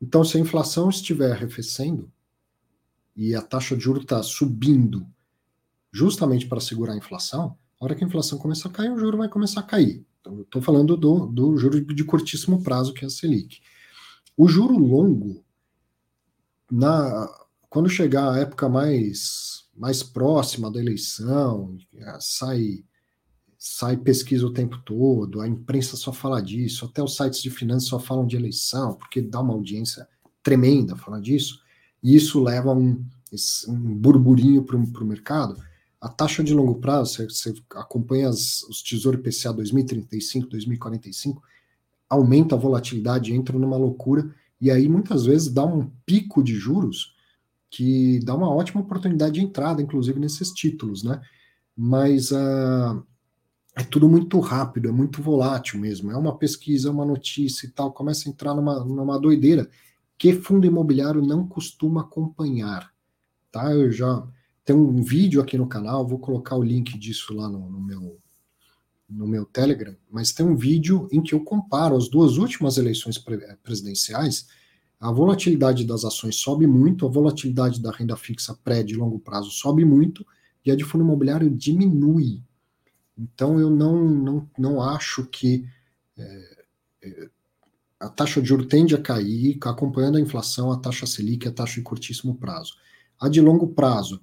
Então, se a inflação estiver arrefecendo e a taxa de juros está subindo justamente para segurar a inflação, a hora que a inflação começar a cair, o juro vai começar a cair. Estou falando do, do juro de curtíssimo prazo, que é a Selic. O juro longo, na, quando chegar a época mais, mais próxima da eleição, sai, sai pesquisa o tempo todo, a imprensa só fala disso, até os sites de finanças só falam de eleição, porque dá uma audiência tremenda falar disso, e isso leva um, um burburinho para o mercado. A taxa de longo prazo, você, você acompanha as, os Tesouro IPCA 2035, 2045, aumenta a volatilidade, entra numa loucura, e aí muitas vezes dá um pico de juros que dá uma ótima oportunidade de entrada, inclusive nesses títulos, né? Mas uh, é tudo muito rápido, é muito volátil mesmo. É uma pesquisa, é uma notícia e tal, começa a entrar numa, numa doideira que fundo imobiliário não costuma acompanhar, tá? Eu já tenho um vídeo aqui no canal, vou colocar o link disso lá no, no meu no meu Telegram, mas tem um vídeo em que eu comparo as duas últimas eleições presidenciais. A volatilidade das ações sobe muito, a volatilidade da renda fixa pré de longo prazo sobe muito e a de fundo imobiliário diminui. Então eu não, não, não acho que é, a taxa de juros tende a cair, acompanhando a inflação, a taxa Selic, a taxa de curtíssimo prazo. A de longo prazo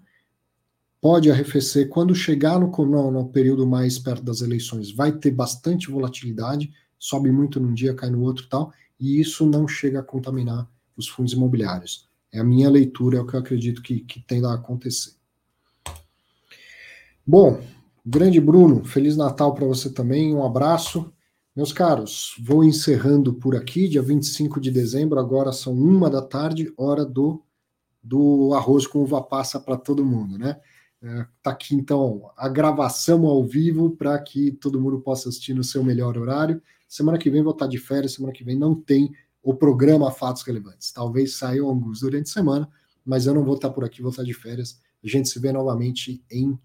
pode arrefecer. Quando chegar no, no, no, período mais perto das eleições, vai ter bastante volatilidade, sobe muito num dia, cai no outro tal, e isso não chega a contaminar os fundos imobiliários. É a minha leitura, é o que eu acredito que, que tende a acontecer. Bom, grande Bruno, Feliz Natal para você também, um abraço. Meus caros, vou encerrando por aqui, dia 25 de dezembro, agora são uma da tarde, hora do, do arroz com uva passa para todo mundo, né? Está é, aqui então a gravação ao vivo para que todo mundo possa assistir no seu melhor horário. Semana que vem vou estar de férias, semana que vem não tem o programa Fatos Relevantes. Talvez saiam alguns durante a semana, mas eu não vou estar por aqui, vou estar de férias. A gente se vê novamente em,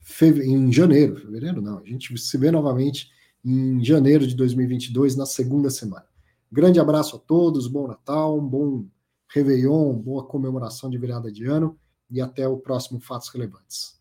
feve... em janeiro, fevereiro não, a gente se vê novamente em janeiro de 2022, na segunda semana. Grande abraço a todos, bom Natal, um bom Réveillon, boa comemoração de virada de ano e até o próximo Fatos Relevantes.